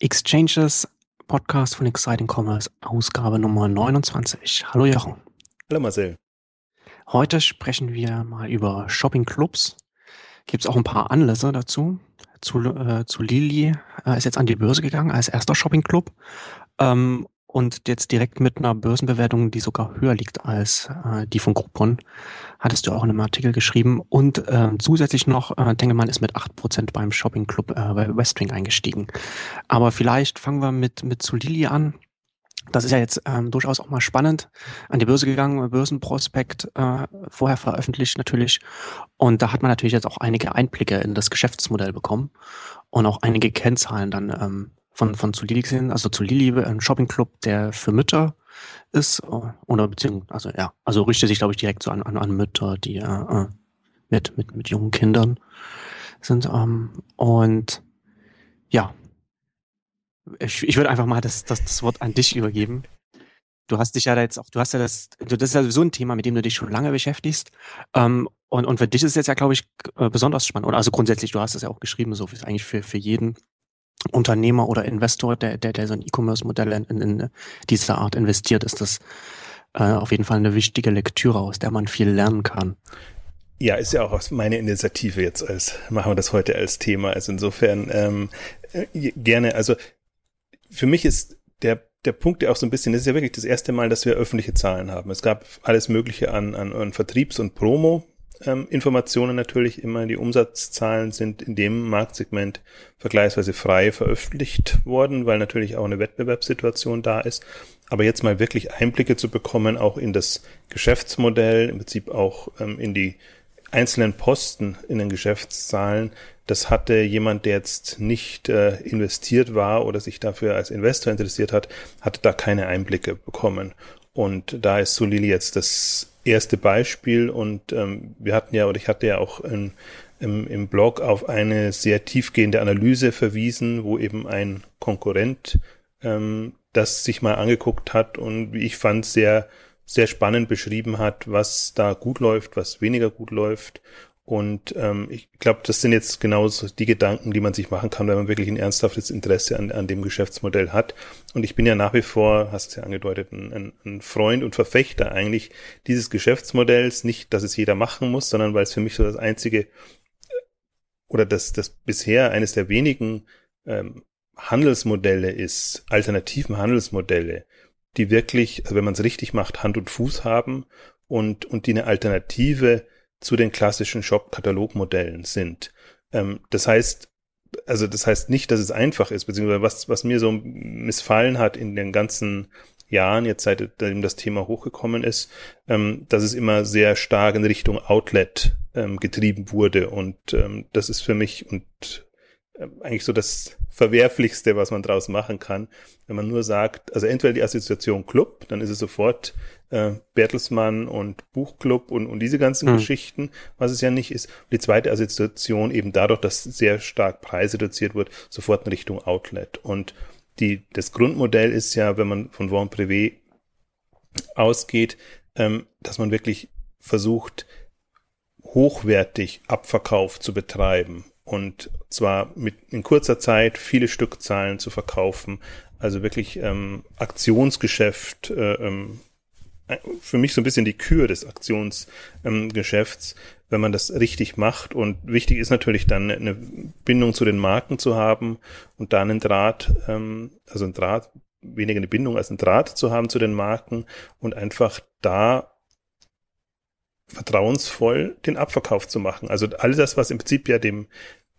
Exchanges Podcast von Exciting Commerce, Ausgabe Nummer 29. Hallo Jochen. Hallo Marcel. Heute sprechen wir mal über Shopping-Clubs. Gibt es auch ein paar Anlässe dazu. Zu, äh, zu Lili äh, ist jetzt an die Börse gegangen als erster Shopping-Club. Ähm, und jetzt direkt mit einer Börsenbewertung, die sogar höher liegt als äh, die von Groupon, hattest du auch in einem Artikel geschrieben. Und äh, zusätzlich noch, äh, Tengelmann ist mit acht Prozent beim Shopping Club äh, bei Westwing eingestiegen. Aber vielleicht fangen wir mit, mit Solili an. Das ist ja jetzt ähm, durchaus auch mal spannend. An die Börse gegangen, Börsenprospekt äh, vorher veröffentlicht natürlich. Und da hat man natürlich jetzt auch einige Einblicke in das Geschäftsmodell bekommen und auch einige Kennzahlen dann ähm, von, von Zulili gesehen, also Zulili, ein Shoppingclub, der für Mütter ist, oder beziehungsweise, also ja, also richtet sich, glaube ich, direkt so an, an, an Mütter, die äh, mit, mit, mit jungen Kindern sind. Ähm, und ja, ich, ich würde einfach mal das, das, das Wort an dich übergeben. Du hast dich ja da jetzt auch, du hast ja das, das ist ja sowieso ein Thema, mit dem du dich schon lange beschäftigst. Ähm, und, und für dich ist es jetzt ja, glaube ich, äh, besonders spannend. Oder also grundsätzlich, du hast es ja auch geschrieben, so ist eigentlich für, für jeden Unternehmer oder Investor, der, der, der so ein E-Commerce-Modell in, in dieser Art investiert, ist das äh, auf jeden Fall eine wichtige Lektüre, aus der man viel lernen kann. Ja, ist ja auch meine Initiative jetzt als, machen wir das heute als Thema. Also insofern ähm, äh, gerne, also für mich ist der der Punkt, der auch so ein bisschen, das ist ja wirklich das erste Mal, dass wir öffentliche Zahlen haben. Es gab alles Mögliche an, an, an Vertriebs- und Promo, Informationen natürlich immer. Die Umsatzzahlen sind in dem Marktsegment vergleichsweise frei veröffentlicht worden, weil natürlich auch eine Wettbewerbssituation da ist. Aber jetzt mal wirklich Einblicke zu bekommen, auch in das Geschäftsmodell, im Prinzip auch ähm, in die einzelnen Posten in den Geschäftszahlen, das hatte jemand, der jetzt nicht äh, investiert war oder sich dafür als Investor interessiert hat, hatte da keine Einblicke bekommen. Und da ist Solili jetzt das erste Beispiel. Und ähm, wir hatten ja, oder ich hatte ja auch in, im, im Blog auf eine sehr tiefgehende Analyse verwiesen, wo eben ein Konkurrent ähm, das sich mal angeguckt hat und wie ich fand, sehr, sehr spannend beschrieben hat, was da gut läuft, was weniger gut läuft und ähm, ich glaube, das sind jetzt genauso die Gedanken, die man sich machen kann, wenn man wirklich ein ernsthaftes Interesse an, an dem Geschäftsmodell hat. Und ich bin ja nach wie vor, hast es ja angedeutet, ein, ein Freund und Verfechter eigentlich dieses Geschäftsmodells. Nicht, dass es jeder machen muss, sondern weil es für mich so das einzige oder das, das bisher eines der wenigen ähm, Handelsmodelle ist, alternativen Handelsmodelle, die wirklich, also wenn man es richtig macht, Hand und Fuß haben und, und die eine Alternative zu den klassischen Shop-Katalog-Modellen sind. Ähm, das heißt, also das heißt nicht, dass es einfach ist, beziehungsweise was, was mir so missfallen hat in den ganzen Jahren, jetzt seitdem das Thema hochgekommen ist, ähm, dass es immer sehr stark in Richtung Outlet ähm, getrieben wurde. Und ähm, das ist für mich und äh, eigentlich so das Verwerflichste, was man draus machen kann, wenn man nur sagt, also entweder die Assoziation Club, dann ist es sofort äh, Bertelsmann und Buchclub und, und diese ganzen hm. Geschichten, was es ja nicht ist. Und die zweite Assoziation eben dadurch, dass sehr stark preisreduziert wird, sofort in Richtung Outlet. Und die, das Grundmodell ist ja, wenn man von Vent Privé ausgeht, ähm, dass man wirklich versucht, hochwertig Abverkauf zu betreiben und zwar mit in kurzer Zeit viele Stückzahlen zu verkaufen. Also wirklich ähm, Aktionsgeschäft, äh, ähm, für mich so ein bisschen die Kür des Aktionsgeschäfts, ähm, wenn man das richtig macht. Und wichtig ist natürlich dann eine Bindung zu den Marken zu haben und dann einen Draht, ähm, also ein Draht, weniger eine Bindung als ein Draht zu haben zu den Marken und einfach da vertrauensvoll den Abverkauf zu machen. Also all das, was im Prinzip ja dem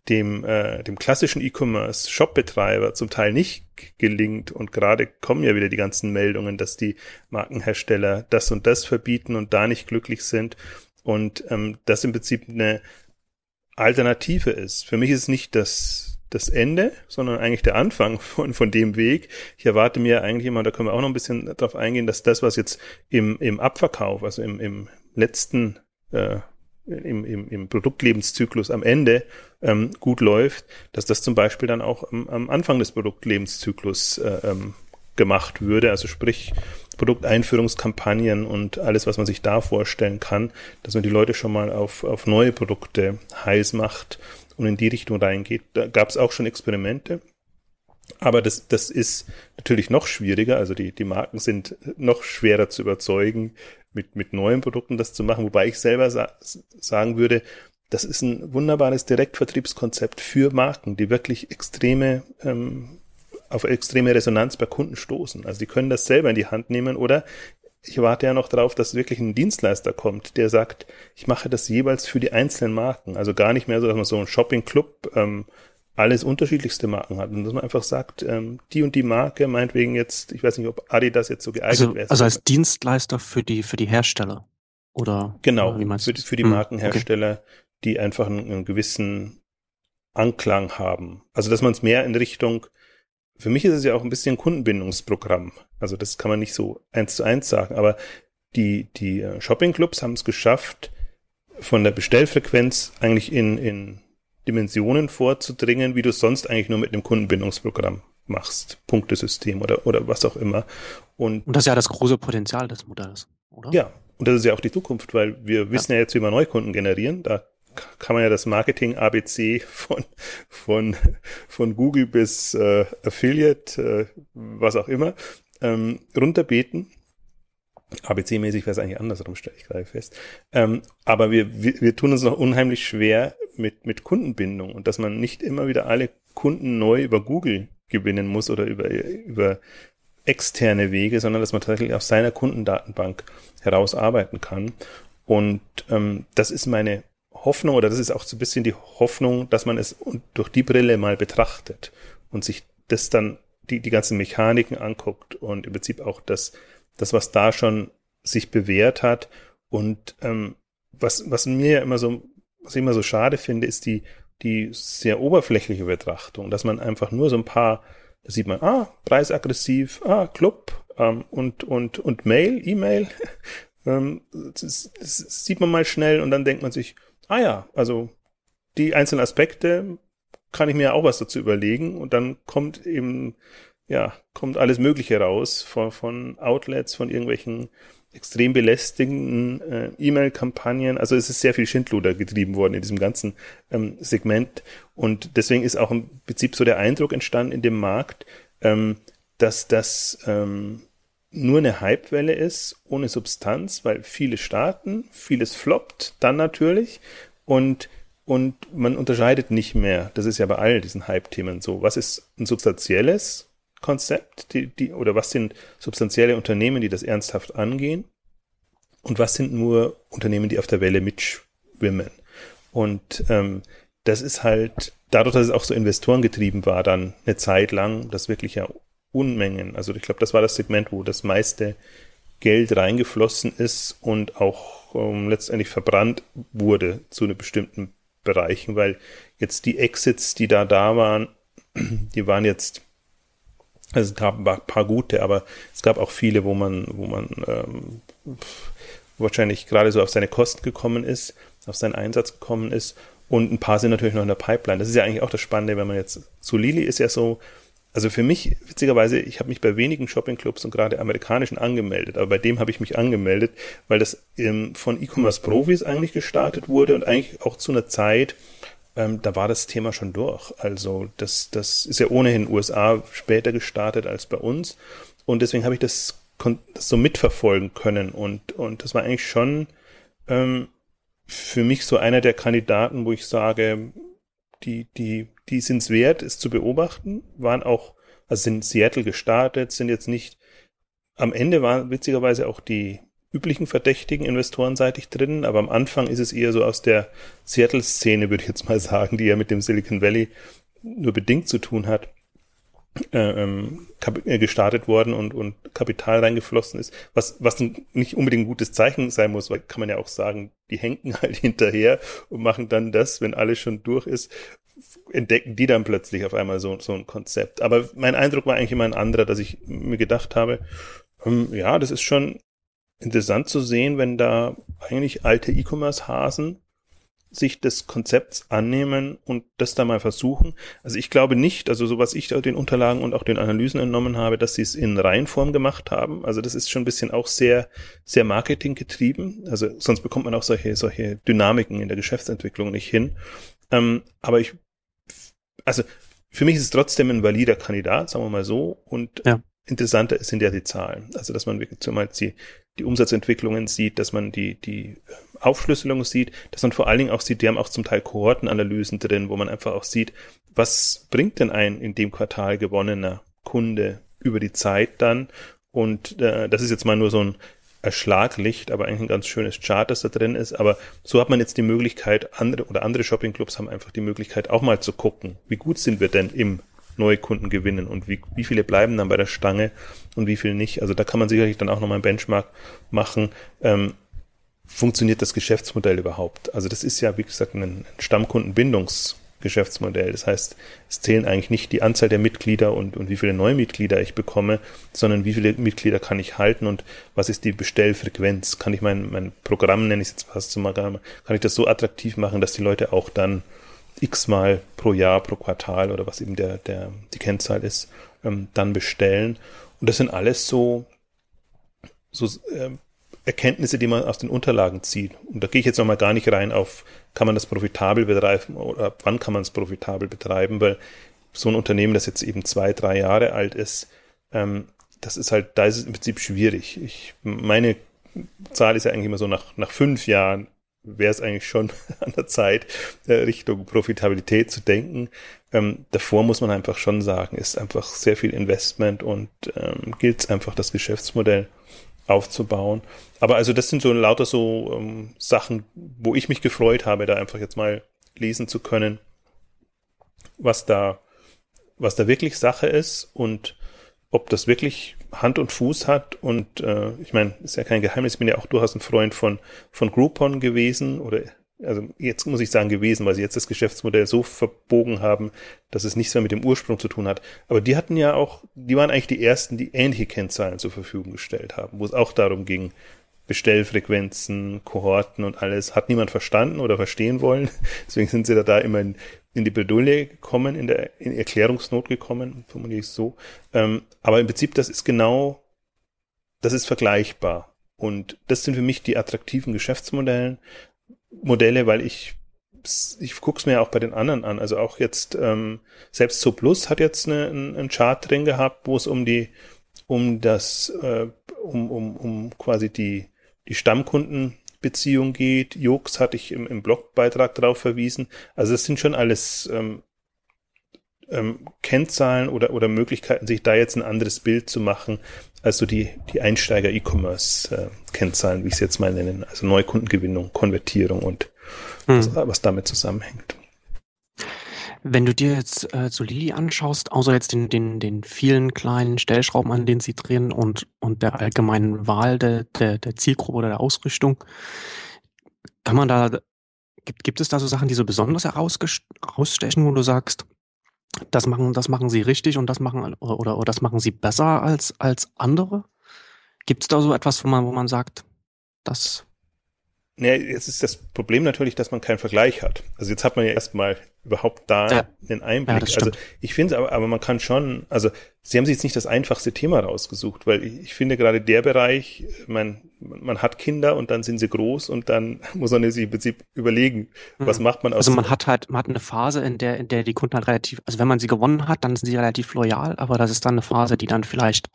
dem, äh, dem klassischen E-Commerce Shop-Betreiber zum Teil nicht gelingt und gerade kommen ja wieder die ganzen Meldungen, dass die Markenhersteller das und das verbieten und da nicht glücklich sind und ähm, das im Prinzip eine Alternative ist. Für mich ist es nicht das, das Ende, sondern eigentlich der Anfang von, von dem Weg. Ich erwarte mir eigentlich immer, da können wir auch noch ein bisschen darauf eingehen, dass das, was jetzt im, im Abverkauf, also im, im letzten äh, im, im, im Produktlebenszyklus am Ende ähm, gut läuft, dass das zum Beispiel dann auch am, am Anfang des Produktlebenszyklus äh, ähm, gemacht würde, also sprich Produkteinführungskampagnen und alles, was man sich da vorstellen kann, dass man die Leute schon mal auf, auf neue Produkte heiß macht und in die Richtung reingeht. Da gab es auch schon Experimente. Aber das, das ist natürlich noch schwieriger. Also die, die Marken sind noch schwerer zu überzeugen, mit, mit neuen Produkten das zu machen. Wobei ich selber sa sagen würde, das ist ein wunderbares Direktvertriebskonzept für Marken, die wirklich extreme, ähm, auf extreme Resonanz bei Kunden stoßen. Also die können das selber in die Hand nehmen oder ich warte ja noch darauf, dass wirklich ein Dienstleister kommt, der sagt, ich mache das jeweils für die einzelnen Marken. Also gar nicht mehr so, dass man so einen Shopping-Club ähm, alles unterschiedlichste Marken hat. Und dass man einfach sagt, ähm, die und die Marke, meinetwegen jetzt, ich weiß nicht, ob Adidas jetzt so geeignet also, wäre. Also als Dienstleister für die, für die Hersteller. Oder genau, oder wie meinst für, für die hm, Markenhersteller, okay. die einfach einen, einen gewissen Anklang haben. Also dass man es mehr in Richtung, für mich ist es ja auch ein bisschen ein Kundenbindungsprogramm. Also das kann man nicht so eins zu eins sagen, aber die, die äh, Shopping-Clubs haben es geschafft, von der Bestellfrequenz eigentlich in, in Dimensionen vorzudringen, wie du es sonst eigentlich nur mit einem Kundenbindungsprogramm machst, Punktesystem oder, oder was auch immer. Und, und das ist ja das große Potenzial des Modells, oder? Ja, und das ist ja auch die Zukunft, weil wir wissen ja, ja jetzt, wie wir Neukunden generieren. Da kann man ja das Marketing ABC von, von, von Google bis äh, Affiliate, äh, was auch immer, ähm, runterbeten ABC-mäßig wäre es eigentlich andersrum, stelle ich gerade fest. Ähm, aber wir, wir, wir tun uns noch unheimlich schwer mit, mit Kundenbindung und dass man nicht immer wieder alle Kunden neu über Google gewinnen muss oder über, über externe Wege, sondern dass man tatsächlich aus seiner Kundendatenbank heraus arbeiten kann. Und ähm, das ist meine Hoffnung oder das ist auch so ein bisschen die Hoffnung, dass man es durch die Brille mal betrachtet und sich das dann die, die ganzen Mechaniken anguckt und im Prinzip auch das das, was da schon sich bewährt hat. Und ähm, was, was mir ja immer so, was ich immer so schade finde, ist die, die sehr oberflächliche Betrachtung, dass man einfach nur so ein paar, da sieht man, ah, preisaggressiv, ah, Club ähm, und, und, und Mail, E-Mail. ähm, das, das sieht man mal schnell und dann denkt man sich, ah ja, also die einzelnen Aspekte kann ich mir auch was dazu überlegen und dann kommt eben ja, kommt alles Mögliche raus von, von Outlets, von irgendwelchen extrem belästigenden äh, E-Mail-Kampagnen. Also es ist sehr viel Schindluder getrieben worden in diesem ganzen ähm, Segment. Und deswegen ist auch im Prinzip so der Eindruck entstanden in dem Markt, ähm, dass das ähm, nur eine Hypewelle ist, ohne Substanz, weil viele starten, vieles floppt dann natürlich und und man unterscheidet nicht mehr. Das ist ja bei all diesen Hype-Themen so. Was ist ein substanzielles Konzept, die, die, oder was sind substanzielle Unternehmen, die das ernsthaft angehen? Und was sind nur Unternehmen, die auf der Welle mitschwimmen? Und ähm, das ist halt, dadurch, dass es auch so Investoren getrieben war, dann eine Zeit lang, das wirklich ja Unmengen. Also ich glaube, das war das Segment, wo das meiste Geld reingeflossen ist und auch ähm, letztendlich verbrannt wurde zu einem bestimmten Bereichen, weil jetzt die Exits, die da da waren, die waren jetzt also es gab ein paar gute, aber es gab auch viele, wo man, wo man ähm, wahrscheinlich gerade so auf seine Kosten gekommen ist, auf seinen Einsatz gekommen ist. Und ein paar sind natürlich noch in der Pipeline. Das ist ja eigentlich auch das Spannende, wenn man jetzt so Lili ist ja so, also für mich, witzigerweise, ich habe mich bei wenigen Shoppingclubs und gerade amerikanischen angemeldet, aber bei dem habe ich mich angemeldet, weil das ähm, von E-Commerce-Profis eigentlich gestartet wurde und eigentlich auch zu einer Zeit, ähm, da war das Thema schon durch. Also das, das ist ja ohnehin USA später gestartet als bei uns. Und deswegen habe ich das, das so mitverfolgen können. Und, und das war eigentlich schon ähm, für mich so einer der Kandidaten, wo ich sage, die, die, die sind es wert, es zu beobachten, waren auch, also sind Seattle gestartet, sind jetzt nicht, am Ende waren witzigerweise auch die, üblichen verdächtigen investorenseitig drin, aber am Anfang ist es eher so aus der Seattle-Szene, würde ich jetzt mal sagen, die ja mit dem Silicon Valley nur bedingt zu tun hat, äh, ähm, äh, gestartet worden und, und Kapital reingeflossen ist, was, was nicht unbedingt ein gutes Zeichen sein muss, weil kann man ja auch sagen, die hängen halt hinterher und machen dann das, wenn alles schon durch ist, entdecken die dann plötzlich auf einmal so, so ein Konzept. Aber mein Eindruck war eigentlich immer ein anderer, dass ich mir gedacht habe, ähm, ja, das ist schon interessant zu sehen, wenn da eigentlich alte E-Commerce-Hasen sich des Konzepts annehmen und das da mal versuchen. Also ich glaube nicht, also so was ich den Unterlagen und auch den Analysen entnommen habe, dass sie es in Reihenform gemacht haben. Also das ist schon ein bisschen auch sehr, sehr Marketing getrieben. Also sonst bekommt man auch solche, solche Dynamiken in der Geschäftsentwicklung nicht hin. Ähm, aber ich, also für mich ist es trotzdem ein valider Kandidat, sagen wir mal so. Und ja. interessanter sind ja die Zahlen. Also, dass man wirklich zumal die, die Umsatzentwicklungen sieht, dass man die, die Aufschlüsselung sieht, dass man vor allen Dingen auch sieht, die haben auch zum Teil Kohortenanalysen drin, wo man einfach auch sieht, was bringt denn ein in dem Quartal gewonnener Kunde über die Zeit dann. Und äh, das ist jetzt mal nur so ein Erschlaglicht, aber eigentlich ein ganz schönes Chart, das da drin ist. Aber so hat man jetzt die Möglichkeit, andere oder andere Shoppingclubs haben einfach die Möglichkeit, auch mal zu gucken, wie gut sind wir denn im Neukunden gewinnen und wie, wie viele bleiben dann bei der Stange und wie viele nicht. Also da kann man sicherlich dann auch nochmal ein Benchmark machen. Ähm, funktioniert das Geschäftsmodell überhaupt? Also das ist ja, wie gesagt, ein Stammkundenbindungs- Geschäftsmodell. Das heißt, es zählen eigentlich nicht die Anzahl der Mitglieder und, und wie viele neue Mitglieder ich bekomme, sondern wie viele Mitglieder kann ich halten und was ist die Bestellfrequenz? Kann ich mein, mein Programm, nenne ich es jetzt fast so mal, kann ich das so attraktiv machen, dass die Leute auch dann x-mal pro Jahr, pro Quartal oder was eben der, der, die Kennzahl ist, ähm, dann bestellen. Und das sind alles so, so äh, Erkenntnisse, die man aus den Unterlagen zieht. Und da gehe ich jetzt nochmal gar nicht rein auf, kann man das profitabel betreiben oder wann kann man es profitabel betreiben, weil so ein Unternehmen, das jetzt eben zwei, drei Jahre alt ist, ähm, das ist halt, da ist es im Prinzip schwierig. Ich, meine Zahl ist ja eigentlich immer so nach, nach fünf Jahren wäre es eigentlich schon an der Zeit, äh, Richtung Profitabilität zu denken. Ähm, davor muss man einfach schon sagen, ist einfach sehr viel Investment und ähm, gilt es einfach das Geschäftsmodell aufzubauen. Aber also das sind so lauter so ähm, Sachen, wo ich mich gefreut habe, da einfach jetzt mal lesen zu können, was da, was da wirklich Sache ist und ob das wirklich Hand und Fuß hat. Und äh, ich meine, ist ja kein Geheimnis, ich bin ja auch durchaus ein Freund von, von Groupon gewesen oder also jetzt muss ich sagen gewesen, weil sie jetzt das Geschäftsmodell so verbogen haben, dass es nichts mehr mit dem Ursprung zu tun hat. Aber die hatten ja auch, die waren eigentlich die ersten, die ähnliche Kennzahlen zur Verfügung gestellt haben, wo es auch darum ging, Bestellfrequenzen, Kohorten und alles, hat niemand verstanden oder verstehen wollen. Deswegen sind sie da, da immer in, in die Bredouille gekommen, in der in Erklärungsnot gekommen, formuliere ich es so. Ähm, aber im Prinzip, das ist genau, das ist vergleichbar. Und das sind für mich die attraktiven Geschäftsmodellen, Modelle, weil ich ich guck's mir auch bei den anderen an. Also auch jetzt ähm, selbst so Plus hat jetzt eine, einen Chart drin gehabt, wo es um die um das äh, um um um quasi die die Stammkundenbeziehung geht. Jux hatte ich im, im Blogbeitrag darauf verwiesen. Also es sind schon alles ähm, ähm, Kennzahlen oder oder Möglichkeiten, sich da jetzt ein anderes Bild zu machen, also die, die Einsteiger-E-Commerce-Kennzahlen, wie ich es jetzt mal nennen, also Neukundengewinnung, Konvertierung und hm. was, was, damit zusammenhängt. Wenn du dir jetzt äh, so Lili anschaust, außer jetzt den, den, den vielen kleinen Stellschrauben, an denen sie drehen und, und der allgemeinen Wahl der, der, der Zielgruppe oder der Ausrichtung, kann man da, gibt, gibt es da so Sachen, die so besonders herausstechen, wo du sagst, das machen, das machen sie richtig und das machen oder, oder, oder das machen sie besser als, als andere? Gibt es da so etwas, wo man, wo man sagt, das ja, jetzt ist das Problem natürlich, dass man keinen Vergleich hat. Also jetzt hat man ja erstmal überhaupt da ja. einen Einblick. Ja, also ich finde aber, aber man kann schon, also sie haben sich jetzt nicht das einfachste Thema rausgesucht, weil ich, ich finde gerade der Bereich, man, man hat Kinder und dann sind sie groß und dann muss man sich im Prinzip überlegen, mhm. was macht man aus. Also man hat halt, man hat eine Phase, in der, in der die Kunden halt relativ, also wenn man sie gewonnen hat, dann sind sie relativ loyal, aber das ist dann eine Phase, die dann vielleicht,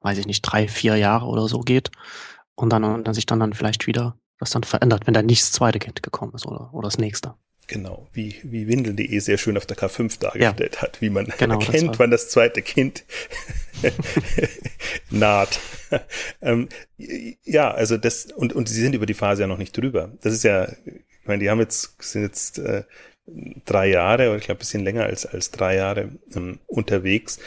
weiß ich nicht, drei, vier Jahre oder so geht und dann, und dann sich dann dann vielleicht wieder was dann verändert, wenn da nicht das zweite Kind gekommen ist oder, oder das nächste. Genau, wie, wie Windeln.de sehr schön auf der K5 dargestellt ja. hat, wie man genau, erkennt, das wann das zweite Kind naht. ähm, ja, also das, und, und sie sind über die Phase ja noch nicht drüber. Das ist ja, ich meine, die haben jetzt, sind jetzt äh, drei Jahre, oder ich glaube ein bisschen länger als, als drei Jahre ähm, unterwegs.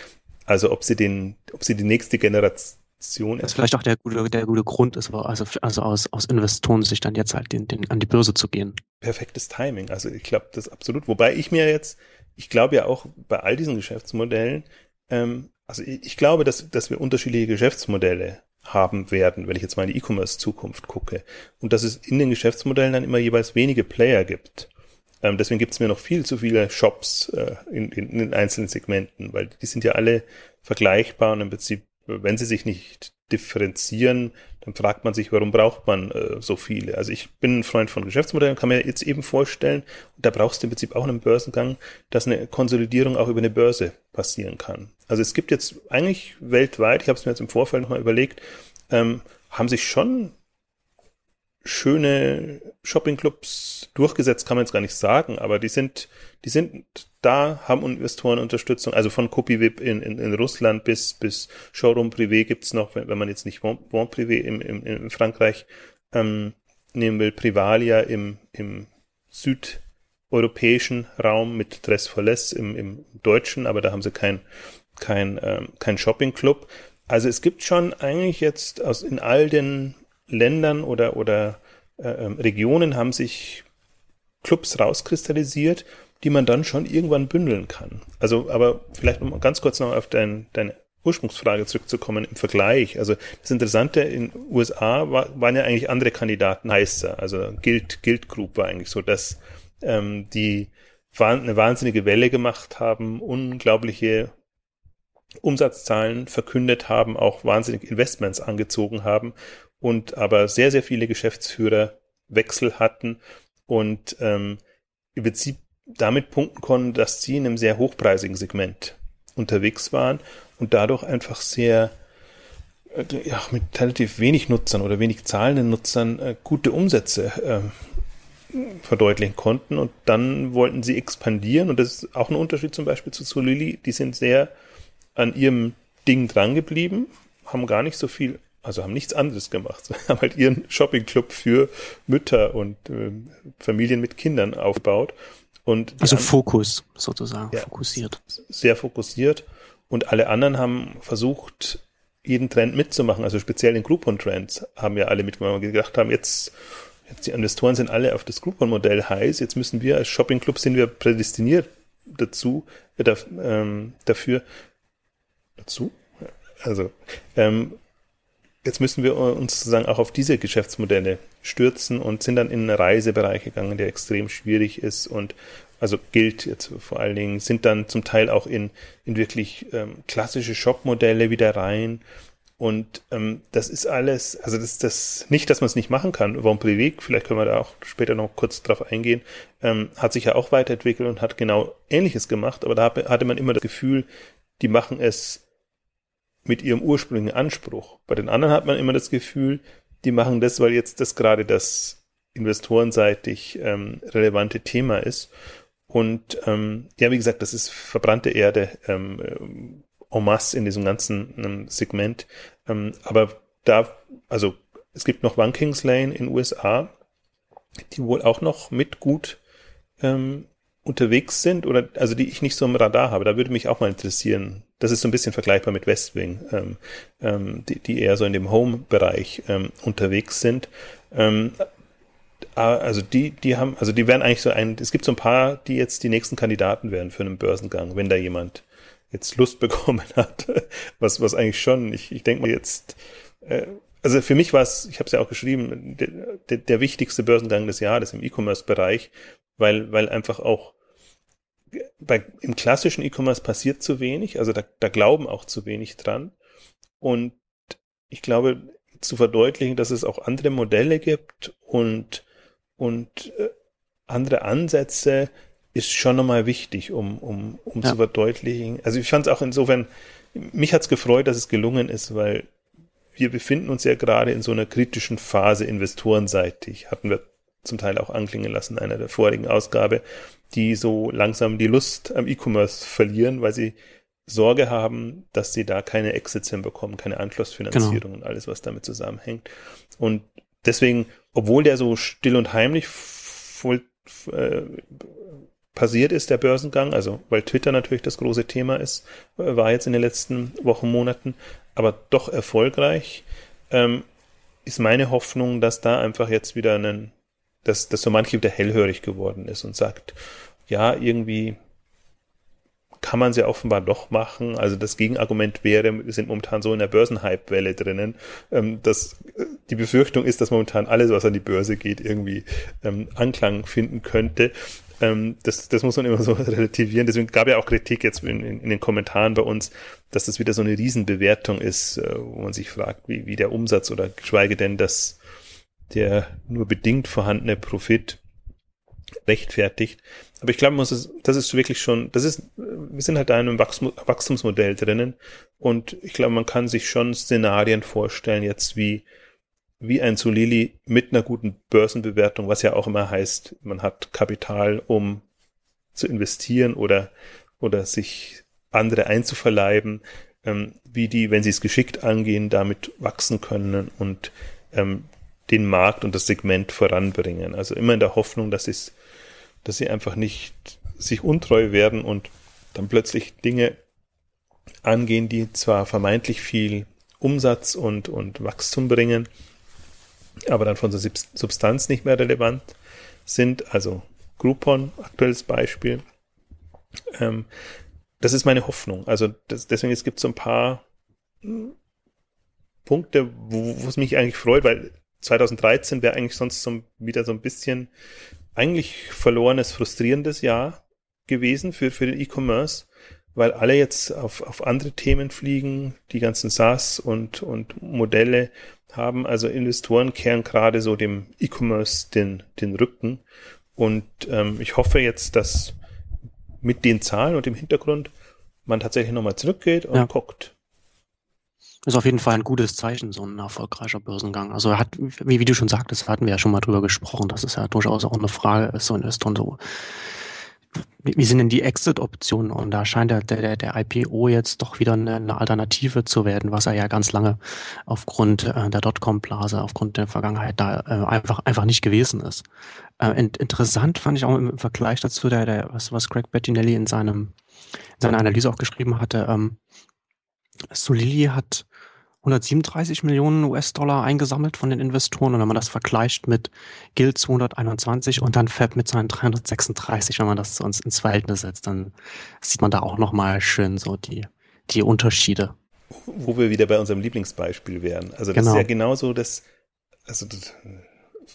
Also ob sie den, ob sie die nächste Generation Aktion ist. vielleicht auch der gute, der gute Grund ist, also, also aus, aus Investoren-Sicht dann jetzt halt den, den, an die Börse zu gehen. Perfektes Timing. Also ich glaube das absolut. Wobei ich mir jetzt, ich glaube ja auch bei all diesen Geschäftsmodellen, ähm, also ich, ich glaube, dass, dass wir unterschiedliche Geschäftsmodelle haben werden, wenn ich jetzt mal in die E-Commerce-Zukunft gucke. Und dass es in den Geschäftsmodellen dann immer jeweils wenige Player gibt. Ähm, deswegen gibt es mir noch viel zu viele Shops äh, in, in, in den einzelnen Segmenten, weil die sind ja alle vergleichbar und im Prinzip wenn sie sich nicht differenzieren, dann fragt man sich, warum braucht man äh, so viele? Also ich bin ein Freund von Geschäftsmodellen, kann mir jetzt eben vorstellen, da brauchst du im Prinzip auch einen Börsengang, dass eine Konsolidierung auch über eine Börse passieren kann. Also es gibt jetzt eigentlich weltweit, ich habe es mir jetzt im Vorfeld nochmal überlegt, ähm, haben sich schon schöne Shoppingclubs durchgesetzt, kann man jetzt gar nicht sagen, aber die sind, die sind da, haben Investorenunterstützung, also von CopyVip in, in, in Russland bis, bis Showroom Privé gibt's noch, wenn, wenn man jetzt nicht Bon, bon Privé im, im, in Frankreich ähm, nehmen will, Privalia im, im südeuropäischen Raum mit Dress for Less im, im deutschen, aber da haben sie kein, kein, ähm, kein Shoppingclub. Also es gibt schon eigentlich jetzt aus in all den Ländern oder, oder äh, ähm, Regionen haben sich Clubs rauskristallisiert, die man dann schon irgendwann bündeln kann. Also, aber vielleicht um ganz kurz noch auf dein, deine Ursprungsfrage zurückzukommen im Vergleich. Also das Interessante in USA war, waren ja eigentlich andere Kandidaten heißer. Also Guild, Guild Group war eigentlich so, dass ähm, die eine wahnsinnige Welle gemacht haben, unglaubliche Umsatzzahlen verkündet haben, auch wahnsinnig Investments angezogen haben und aber sehr, sehr viele Geschäftsführerwechsel hatten und ähm, im Prinzip damit punkten konnten, dass sie in einem sehr hochpreisigen Segment unterwegs waren und dadurch einfach sehr äh, ja, mit relativ wenig Nutzern oder wenig zahlenden Nutzern äh, gute Umsätze äh, verdeutlichen konnten und dann wollten sie expandieren und das ist auch ein Unterschied zum Beispiel zu Solili, die sind sehr an ihrem Ding dran geblieben, haben gar nicht so viel also haben nichts anderes gemacht. Haben halt ihren Shoppingclub für Mütter und äh, Familien mit Kindern aufgebaut. Und also Fokus sozusagen, ja, fokussiert. Sehr fokussiert. Und alle anderen haben versucht, jeden Trend mitzumachen. Also speziell den Groupon-Trends haben ja alle mitgemacht und gedacht haben, jetzt, jetzt die Investoren sind alle auf das Groupon-Modell heiß. Jetzt müssen wir als Shoppingclub sind wir prädestiniert dazu, äh, ähm, dafür, dazu, also ähm, jetzt müssen wir uns sozusagen auch auf diese Geschäftsmodelle stürzen und sind dann in einen Reisebereich gegangen, der extrem schwierig ist und also gilt jetzt vor allen Dingen, sind dann zum Teil auch in, in wirklich ähm, klassische Shop-Modelle wieder rein. Und ähm, das ist alles, also das das nicht, dass man es nicht machen kann. Von Privé, vielleicht können wir da auch später noch kurz drauf eingehen, ähm, hat sich ja auch weiterentwickelt und hat genau Ähnliches gemacht, aber da hatte man immer das Gefühl, die machen es mit ihrem ursprünglichen Anspruch. Bei den anderen hat man immer das Gefühl, die machen das, weil jetzt das gerade das investorenseitig ähm, relevante Thema ist. Und ähm, ja, wie gesagt, das ist verbrannte Erde ähm, äh, en masse in diesem ganzen ähm, Segment. Ähm, aber da, also es gibt noch One Kings Lane in USA, die wohl auch noch mit gut ähm, unterwegs sind oder also die ich nicht so im Radar habe. Da würde mich auch mal interessieren. Das ist so ein bisschen vergleichbar mit Westwing, ähm, ähm, die, die eher so in dem Home-Bereich ähm, unterwegs sind. Ähm, also die, die haben, also die werden eigentlich so ein, es gibt so ein paar, die jetzt die nächsten Kandidaten werden für einen Börsengang, wenn da jemand jetzt Lust bekommen hat, was, was eigentlich schon, ich, ich denke mal jetzt, äh, also für mich war es, ich habe es ja auch geschrieben, der, der, wichtigste Börsengang des Jahres im E-Commerce-Bereich, weil, weil einfach auch bei, im klassischen E-Commerce passiert zu wenig, also da, da glauben auch zu wenig dran. Und ich glaube, zu verdeutlichen, dass es auch andere Modelle gibt und, und äh, andere Ansätze ist schon nochmal wichtig, um, um, um ja. zu verdeutlichen. Also ich fand es auch insofern, mich hat es gefreut, dass es gelungen ist, weil wir befinden uns ja gerade in so einer kritischen Phase investorenseitig. Hatten wir zum Teil auch anklingen lassen in einer der vorigen Ausgabe, die so langsam die Lust am E-Commerce verlieren, weil sie Sorge haben, dass sie da keine Exits hinbekommen, keine Anschlussfinanzierung genau. und alles, was damit zusammenhängt. Und deswegen, obwohl der so still und heimlich voll, äh, passiert ist, der Börsengang, also weil Twitter natürlich das große Thema ist, äh, war jetzt in den letzten Wochen, Monaten, aber doch erfolgreich, ähm, ist meine Hoffnung, dass da einfach jetzt wieder ein dass, dass so manche wieder hellhörig geworden ist und sagt, ja, irgendwie kann man sie offenbar doch machen. Also das Gegenargument wäre, wir sind momentan so in der Börsenhype-Welle drinnen, ähm, dass äh, die Befürchtung ist, dass momentan alles, was an die Börse geht, irgendwie ähm, Anklang finden könnte. Ähm, das, das muss man immer so relativieren. Deswegen gab ja auch Kritik jetzt in, in, in den Kommentaren bei uns, dass das wieder so eine Riesenbewertung ist, äh, wo man sich fragt, wie, wie der Umsatz oder geschweige denn, dass der nur bedingt vorhandene Profit rechtfertigt. Aber ich glaube, muss es, das ist wirklich schon, das ist, wir sind halt da in einem Wachstum, Wachstumsmodell drinnen und ich glaube, man kann sich schon Szenarien vorstellen, jetzt wie, wie ein Zulili mit einer guten Börsenbewertung, was ja auch immer heißt, man hat Kapital, um zu investieren oder, oder sich andere einzuverleiben, ähm, wie die, wenn sie es geschickt angehen, damit wachsen können und ähm, den Markt und das Segment voranbringen. Also immer in der Hoffnung, dass es dass sie einfach nicht sich untreu werden und dann plötzlich Dinge angehen, die zwar vermeintlich viel Umsatz und, und Wachstum bringen, aber dann von der Substanz nicht mehr relevant sind. Also Groupon, aktuelles Beispiel. Ähm, das ist meine Hoffnung. Also das, deswegen, es gibt so ein paar Punkte, wo, wo es mich eigentlich freut, weil 2013 wäre eigentlich sonst so wieder so ein bisschen eigentlich verlorenes, frustrierendes Jahr gewesen für, für den E-Commerce, weil alle jetzt auf, auf andere Themen fliegen, die ganzen SaaS und, und Modelle haben. Also Investoren kehren gerade so dem E-Commerce den, den Rücken. Und ähm, ich hoffe jetzt, dass mit den Zahlen und dem Hintergrund man tatsächlich nochmal zurückgeht und ja. guckt, ist auf jeden Fall ein gutes Zeichen, so ein erfolgreicher Börsengang. Also hat, wie, wie du schon sagtest, hatten wir ja schon mal drüber gesprochen, dass es ja durchaus auch eine Frage ist, so Investoren so, wie sind denn die Exit-Optionen? Und da scheint der, der, der IPO jetzt doch wieder eine, eine Alternative zu werden, was er ja ganz lange aufgrund äh, der Dotcom-Blase, aufgrund der Vergangenheit da äh, einfach, einfach nicht gewesen ist. Äh, in, interessant fand ich auch im Vergleich dazu, der, der, was, was Greg Bettinelli in seinem, in seiner Analyse auch geschrieben hatte, ähm, Solili hat 137 Millionen US-Dollar eingesammelt von den Investoren. Und wenn man das vergleicht mit Guild 221 und dann Fab mit seinen 336, wenn man das uns ins Verhältnis setzt, dann sieht man da auch nochmal schön so die, die Unterschiede. Wo wir wieder bei unserem Lieblingsbeispiel wären. Also das genau. ist ja genauso das, also das,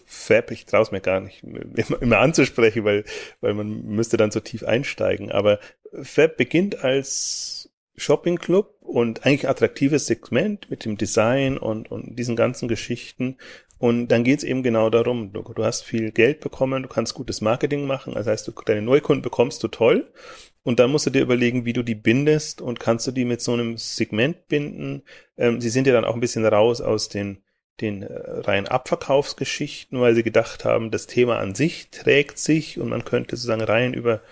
Fab, ich traue es mir gar nicht immer, immer anzusprechen, weil, weil man müsste dann so tief einsteigen. Aber Fab beginnt als Shopping Club und eigentlich attraktives Segment mit dem Design und, und diesen ganzen Geschichten. Und dann geht's eben genau darum, du, du, hast viel Geld bekommen, du kannst gutes Marketing machen, das heißt, du, deine Neukunden bekommst du toll. Und dann musst du dir überlegen, wie du die bindest und kannst du die mit so einem Segment binden. Ähm, sie sind ja dann auch ein bisschen raus aus den, den äh, reinen Abverkaufsgeschichten, weil sie gedacht haben, das Thema an sich trägt sich und man könnte sozusagen rein über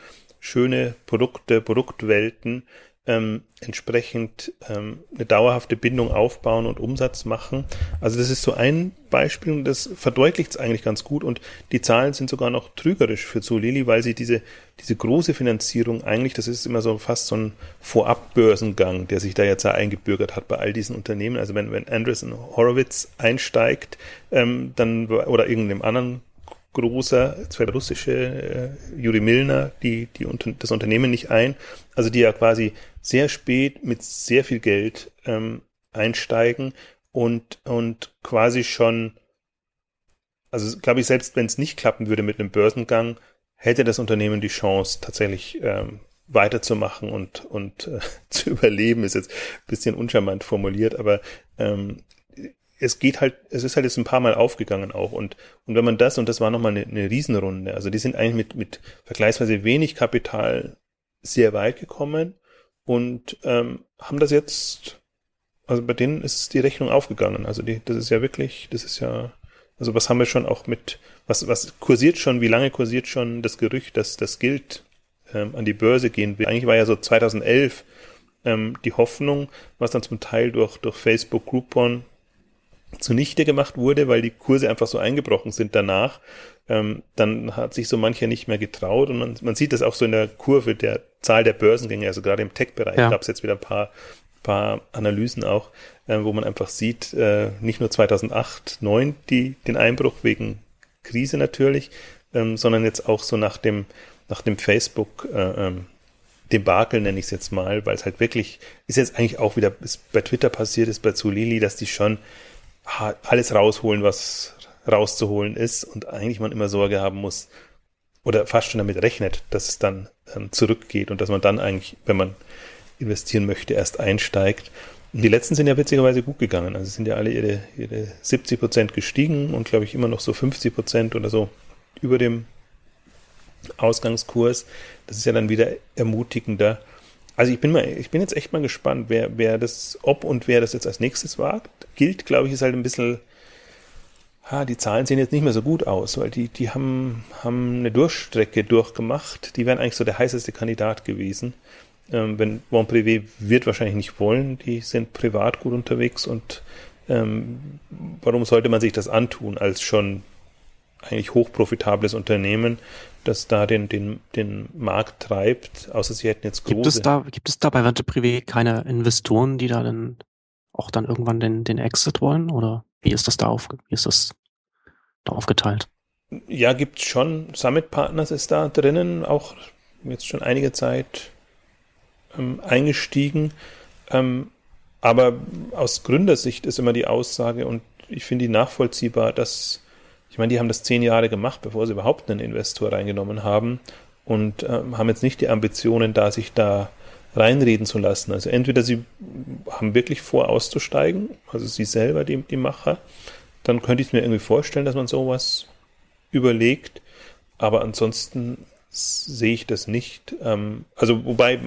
schöne Produkte, Produktwelten ähm, entsprechend ähm, eine dauerhafte Bindung aufbauen und Umsatz machen. Also das ist so ein Beispiel und das verdeutlicht es eigentlich ganz gut und die Zahlen sind sogar noch trügerisch für Zulili, weil sie diese, diese große Finanzierung eigentlich, das ist immer so fast so ein Vorabbörsengang, der sich da jetzt eingebürgert hat bei all diesen Unternehmen. Also wenn, wenn Andreessen Horowitz einsteigt, ähm, dann oder irgendeinem anderen großer, zwei russische, äh, Juri Milner, die, die unter, das Unternehmen nicht ein, also die ja quasi sehr spät mit sehr viel Geld ähm, einsteigen und, und quasi schon, also glaube ich, selbst wenn es nicht klappen würde mit einem Börsengang, hätte das Unternehmen die Chance, tatsächlich ähm, weiterzumachen und, und äh, zu überleben, ist jetzt ein bisschen uncharmant formuliert, aber ähm, es geht halt, es ist halt jetzt ein paar Mal aufgegangen auch und, und wenn man das, und das war nochmal eine, eine Riesenrunde, also die sind eigentlich mit, mit vergleichsweise wenig Kapital sehr weit gekommen und ähm, haben das jetzt, also bei denen ist die Rechnung aufgegangen, also die, das ist ja wirklich, das ist ja, also was haben wir schon auch mit, was, was kursiert schon, wie lange kursiert schon das Gerücht, dass das gilt ähm, an die Börse gehen will. Eigentlich war ja so 2011 ähm, die Hoffnung, was dann zum Teil durch, durch Facebook Groupon zunichte gemacht wurde, weil die Kurse einfach so eingebrochen sind danach, ähm, dann hat sich so mancher nicht mehr getraut und man, man sieht das auch so in der Kurve der Zahl der Börsengänge, also gerade im Tech-Bereich ja. gab es jetzt wieder ein paar, paar Analysen auch, äh, wo man einfach sieht, äh, nicht nur 2008, 2009 die, den Einbruch wegen Krise natürlich, ähm, sondern jetzt auch so nach dem, nach dem Facebook äh, ähm, Debakel nenne ich es jetzt mal, weil es halt wirklich, ist jetzt eigentlich auch wieder, ist bei Twitter passiert ist, bei Zulili, dass die schon alles rausholen, was rauszuholen ist und eigentlich man immer Sorge haben muss, oder fast schon damit rechnet, dass es dann ähm, zurückgeht und dass man dann eigentlich, wenn man investieren möchte, erst einsteigt. Und die letzten sind ja witzigerweise gut gegangen. Also sind ja alle ihre, ihre 70 Prozent gestiegen und glaube ich immer noch so 50 Prozent oder so über dem Ausgangskurs. Das ist ja dann wieder ermutigender. Also ich bin mal, ich bin jetzt echt mal gespannt, wer, wer das, ob und wer das jetzt als nächstes wagt. Gilt, glaube ich, ist halt ein bisschen, ha, die Zahlen sehen jetzt nicht mehr so gut aus, weil die, die haben, haben eine Durchstrecke durchgemacht. Die wären eigentlich so der heißeste Kandidat gewesen. Ähm, wenn Privé wird wahrscheinlich nicht wollen, die sind privat gut unterwegs und ähm, warum sollte man sich das antun als schon eigentlich hochprofitables Unternehmen, das da den, den, den Markt treibt, außer sie hätten jetzt große. Gibt es da, gibt es da bei Vente Privé keine Investoren, die da dann auch dann irgendwann den, den Exit wollen? Oder wie ist das da auf, wie ist das da aufgeteilt? Ja, gibt's schon. Summit Partners ist da drinnen, auch jetzt schon einige Zeit ähm, eingestiegen. Ähm, aber aus Gründersicht ist immer die Aussage, und ich finde die nachvollziehbar, dass ich meine, die haben das zehn Jahre gemacht, bevor sie überhaupt einen Investor reingenommen haben und ähm, haben jetzt nicht die Ambitionen, da sich da reinreden zu lassen. Also entweder sie haben wirklich vor, auszusteigen, also sie selber, die, die Macher, dann könnte ich mir irgendwie vorstellen, dass man sowas überlegt, aber ansonsten sehe ich das nicht. Ähm, also wobei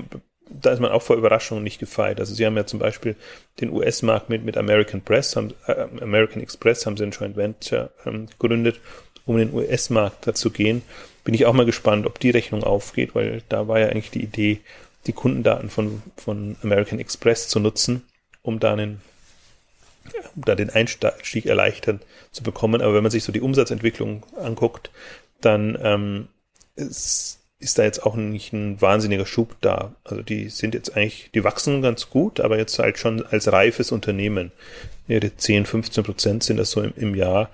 da ist man auch vor Überraschungen nicht gefeit. Also sie haben ja zum Beispiel den US-Markt mit, mit American Press, haben, äh, American Express haben sie ein Joint Venture ähm, gegründet, um in den US-Markt da zu gehen. Bin ich auch mal gespannt, ob die Rechnung aufgeht, weil da war ja eigentlich die Idee, die Kundendaten von, von American Express zu nutzen, um da einen um da den Einstieg erleichtern zu bekommen. Aber wenn man sich so die Umsatzentwicklung anguckt, dann ähm, ist ist da jetzt auch nicht ein wahnsinniger Schub da. Also die sind jetzt eigentlich, die wachsen ganz gut, aber jetzt halt schon als reifes Unternehmen. Ihre 10, 15 Prozent sind das so im, im Jahr.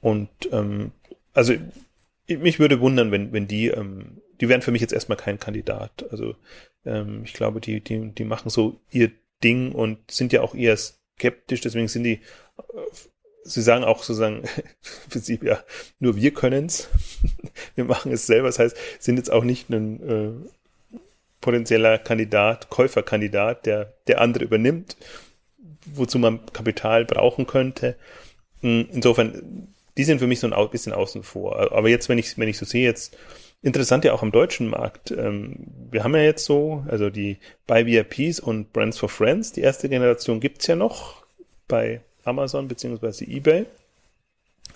Und ähm, also mich würde wundern, wenn, wenn die, ähm, die wären für mich jetzt erstmal kein Kandidat. Also ähm, ich glaube, die, die, die machen so ihr Ding und sind ja auch eher skeptisch, deswegen sind die Sie sagen auch sozusagen, für Sie, ja, nur wir können's. wir machen es selber. Das heißt, sind jetzt auch nicht ein äh, potenzieller Kandidat, Käuferkandidat, der, der andere übernimmt, wozu man Kapital brauchen könnte. Hm, insofern, die sind für mich so ein bisschen außen vor. Aber jetzt, wenn ich, wenn ich so sehe, jetzt interessant ja auch am deutschen Markt. Ähm, wir haben ja jetzt so, also die Buy VIPs und Brands for Friends, die erste Generation gibt's ja noch bei Amazon beziehungsweise eBay.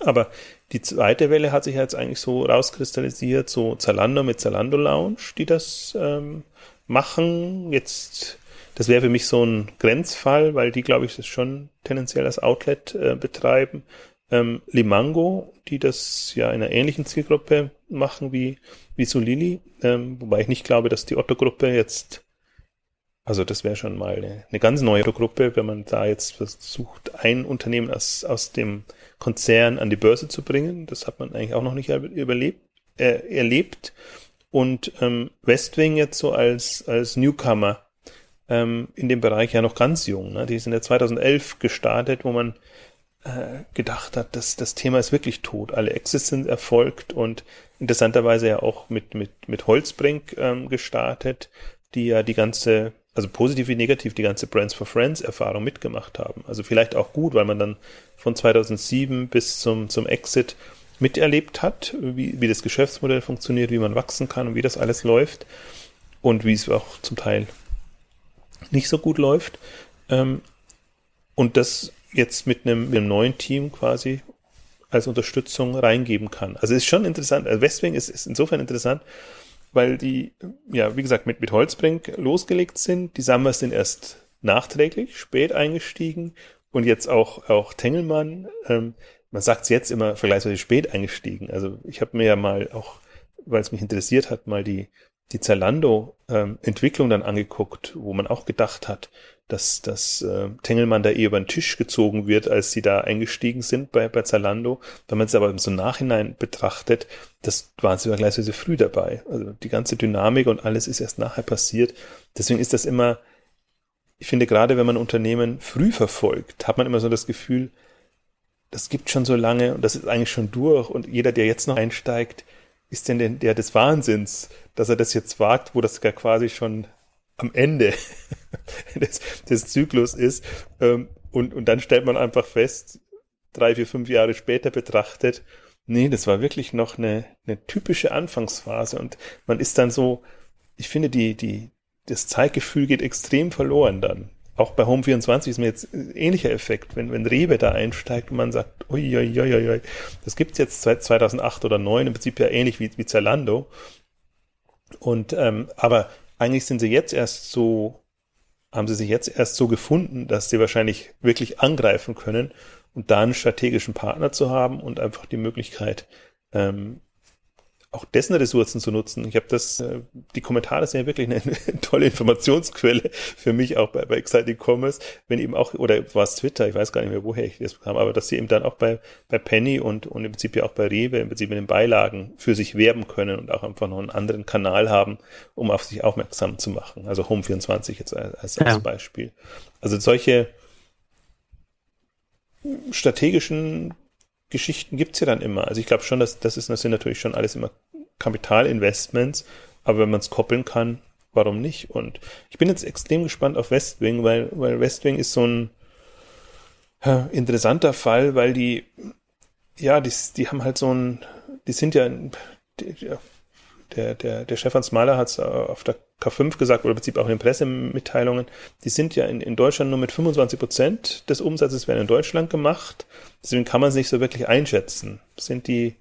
Aber die zweite Welle hat sich jetzt eigentlich so rauskristallisiert, so Zalando mit Zalando Lounge, die das ähm, machen. Jetzt, das wäre für mich so ein Grenzfall, weil die, glaube ich, das schon tendenziell als Outlet äh, betreiben. Ähm, Limango, die das ja in einer ähnlichen Zielgruppe machen wie, wie Solili, ähm, wobei ich nicht glaube, dass die Otto-Gruppe jetzt also das wäre schon mal eine, eine, ganz neue Gruppe, wenn man da jetzt versucht, ein Unternehmen aus, aus dem Konzern an die Börse zu bringen. Das hat man eigentlich auch noch nicht überlebt, äh, erlebt. Und ähm, Westwing jetzt so als, als Newcomer ähm, in dem Bereich ja noch ganz jung. Ne? Die sind ja 2011 gestartet, wo man äh, gedacht hat, dass das Thema ist wirklich tot. Alle Exits sind erfolgt und interessanterweise ja auch mit, mit, mit Holzbrink ähm, gestartet, die ja die ganze also positiv wie negativ, die ganze Brands for Friends Erfahrung mitgemacht haben. Also vielleicht auch gut, weil man dann von 2007 bis zum, zum Exit miterlebt hat, wie, wie das Geschäftsmodell funktioniert, wie man wachsen kann und wie das alles läuft und wie es auch zum Teil nicht so gut läuft. Ähm, und das jetzt mit einem, mit einem neuen Team quasi als Unterstützung reingeben kann. Also ist schon interessant. Also Westwing ist, ist insofern interessant, weil die, ja, wie gesagt, mit, mit Holzbrink losgelegt sind. Die Summers sind erst nachträglich, spät eingestiegen und jetzt auch, auch Tengelmann, ähm, man sagt es jetzt immer vergleichsweise spät eingestiegen. Also ich habe mir ja mal auch, weil es mich interessiert hat, mal die, die Zalando-Entwicklung ähm, dann angeguckt, wo man auch gedacht hat, dass, dass äh, Tengelmann da eher über den Tisch gezogen wird, als sie da eingestiegen sind bei, bei Zalando. Wenn man es aber so im Nachhinein betrachtet, das waren sie vergleichsweise früh dabei. Also die ganze Dynamik und alles ist erst nachher passiert. Deswegen ist das immer, ich finde gerade, wenn man Unternehmen früh verfolgt, hat man immer so das Gefühl, das gibt schon so lange und das ist eigentlich schon durch und jeder, der jetzt noch einsteigt, ist denn der des Wahnsinns, dass er das jetzt wagt, wo das ja quasi schon am Ende des, des Zyklus ist. Ähm, und, und dann stellt man einfach fest, drei, vier, fünf Jahre später betrachtet, nee, das war wirklich noch eine, eine typische Anfangsphase und man ist dann so, ich finde, die, die, das Zeitgefühl geht extrem verloren dann. Auch bei Home 24 ist mir jetzt ähnlicher Effekt, wenn, wenn Rewe da einsteigt und man sagt, uiuiuiui, das gibt's jetzt seit 2008 oder 2009, im Prinzip ja ähnlich wie, wie Zalando. Und, ähm, aber eigentlich sind sie jetzt erst so, haben sie sich jetzt erst so gefunden, dass sie wahrscheinlich wirklich angreifen können und da einen strategischen Partner zu haben und einfach die Möglichkeit, ähm, auch dessen Ressourcen zu nutzen. Ich habe das, äh, die Kommentare sind ja wirklich eine, eine, tolle Informationsquelle für mich auch bei, bei Exciting Commerce, wenn eben auch, oder war es Twitter, ich weiß gar nicht mehr, woher ich das bekam, aber dass sie eben dann auch bei, bei Penny und, und im Prinzip ja auch bei Rewe, im Prinzip in den Beilagen für sich werben können und auch einfach noch einen anderen Kanal haben, um auf sich aufmerksam zu machen. Also Home24 jetzt als, als, ja. Beispiel. Also solche strategischen Geschichten gibt's ja dann immer. Also ich glaube schon, dass das ist das sind natürlich schon alles immer Kapitalinvestments, aber wenn man es koppeln kann, warum nicht? Und ich bin jetzt extrem gespannt auf Westwing, weil, weil Westwing ist so ein ja, interessanter Fall, weil die, ja, die, die haben halt so ein, die sind ja, die, der, der, der Stefan Smaler hat es auf der K5 gesagt, oder im Prinzip auch in den Pressemitteilungen, die sind ja in, in Deutschland nur mit 25 Prozent des Umsatzes werden in Deutschland gemacht. Deswegen kann man es nicht so wirklich einschätzen. Sind die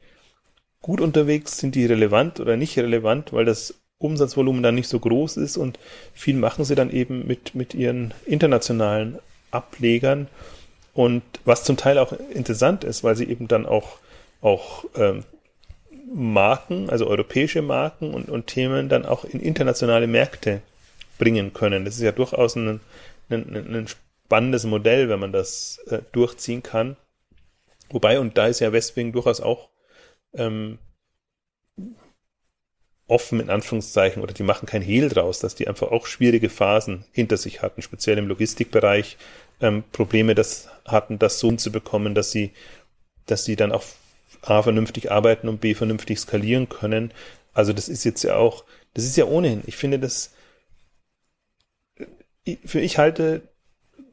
gut unterwegs, sind die relevant oder nicht relevant, weil das Umsatzvolumen dann nicht so groß ist und viel machen sie dann eben mit, mit ihren internationalen Ablegern. Und was zum Teil auch interessant ist, weil sie eben dann auch, auch ähm, Marken, also europäische Marken und, und Themen dann auch in internationale Märkte bringen können. Das ist ja durchaus ein, ein, ein spannendes Modell, wenn man das äh, durchziehen kann. Wobei, und da ist ja Westwing durchaus auch ähm, offen in Anführungszeichen oder die machen kein Hehl draus, dass die einfach auch schwierige Phasen hinter sich hatten, speziell im Logistikbereich ähm, Probleme das hatten, das so zu bekommen, dass sie, dass sie dann auch A vernünftig arbeiten und B vernünftig skalieren können. Also das ist jetzt ja auch, das ist ja ohnehin, ich finde das, für ich halte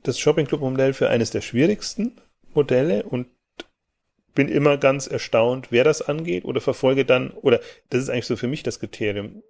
das Shopping Club Modell für eines der schwierigsten Modelle und bin immer ganz erstaunt, wer das angeht oder verfolge dann, oder das ist eigentlich so für mich das Kriterium,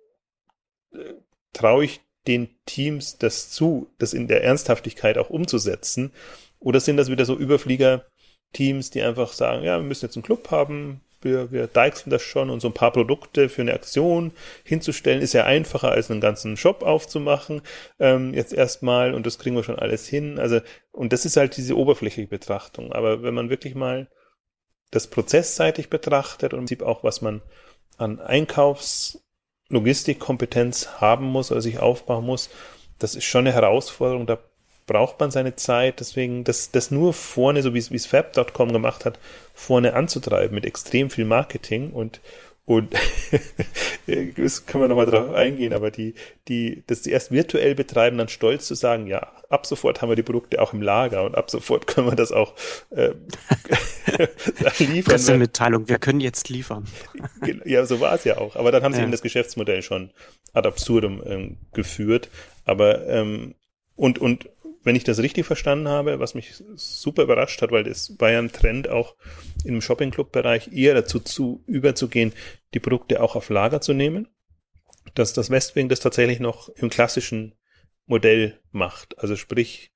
traue ich den Teams das zu, das in der Ernsthaftigkeit auch umzusetzen? Oder sind das wieder so Überflieger, Teams, die einfach sagen, ja, wir müssen jetzt einen Club haben, wir, wir deichseln das schon und so ein paar Produkte für eine Aktion hinzustellen, ist ja einfacher als einen ganzen Shop aufzumachen, ähm, jetzt erstmal und das kriegen wir schon alles hin. Also, und das ist halt diese oberflächliche Betrachtung. Aber wenn man wirklich mal das prozessseitig betrachtet und im Prinzip auch, was man an Einkaufs-, Logistikkompetenz haben muss oder sich aufbauen muss, das ist schon eine Herausforderung. Da braucht man seine Zeit. Deswegen, das, das nur vorne, so wie es Fab.com gemacht hat, vorne anzutreiben mit extrem viel Marketing und und das können wir nochmal drauf eingehen, aber die, die, das erst virtuell betreiben, dann stolz zu sagen, ja, ab sofort haben wir die Produkte auch im Lager und ab sofort können wir das auch äh, liefern. Pressemitteilung, wir können jetzt liefern. ja, so war es ja auch. Aber dann haben sie ja. eben das Geschäftsmodell schon ad absurdum ähm, geführt. Aber ähm, und, und wenn ich das richtig verstanden habe, was mich super überrascht hat, weil das war ja ein Trend auch im Shopping-Club-Bereich eher dazu zu, überzugehen, die Produkte auch auf Lager zu nehmen, dass das Westwing das tatsächlich noch im klassischen Modell macht. Also sprich,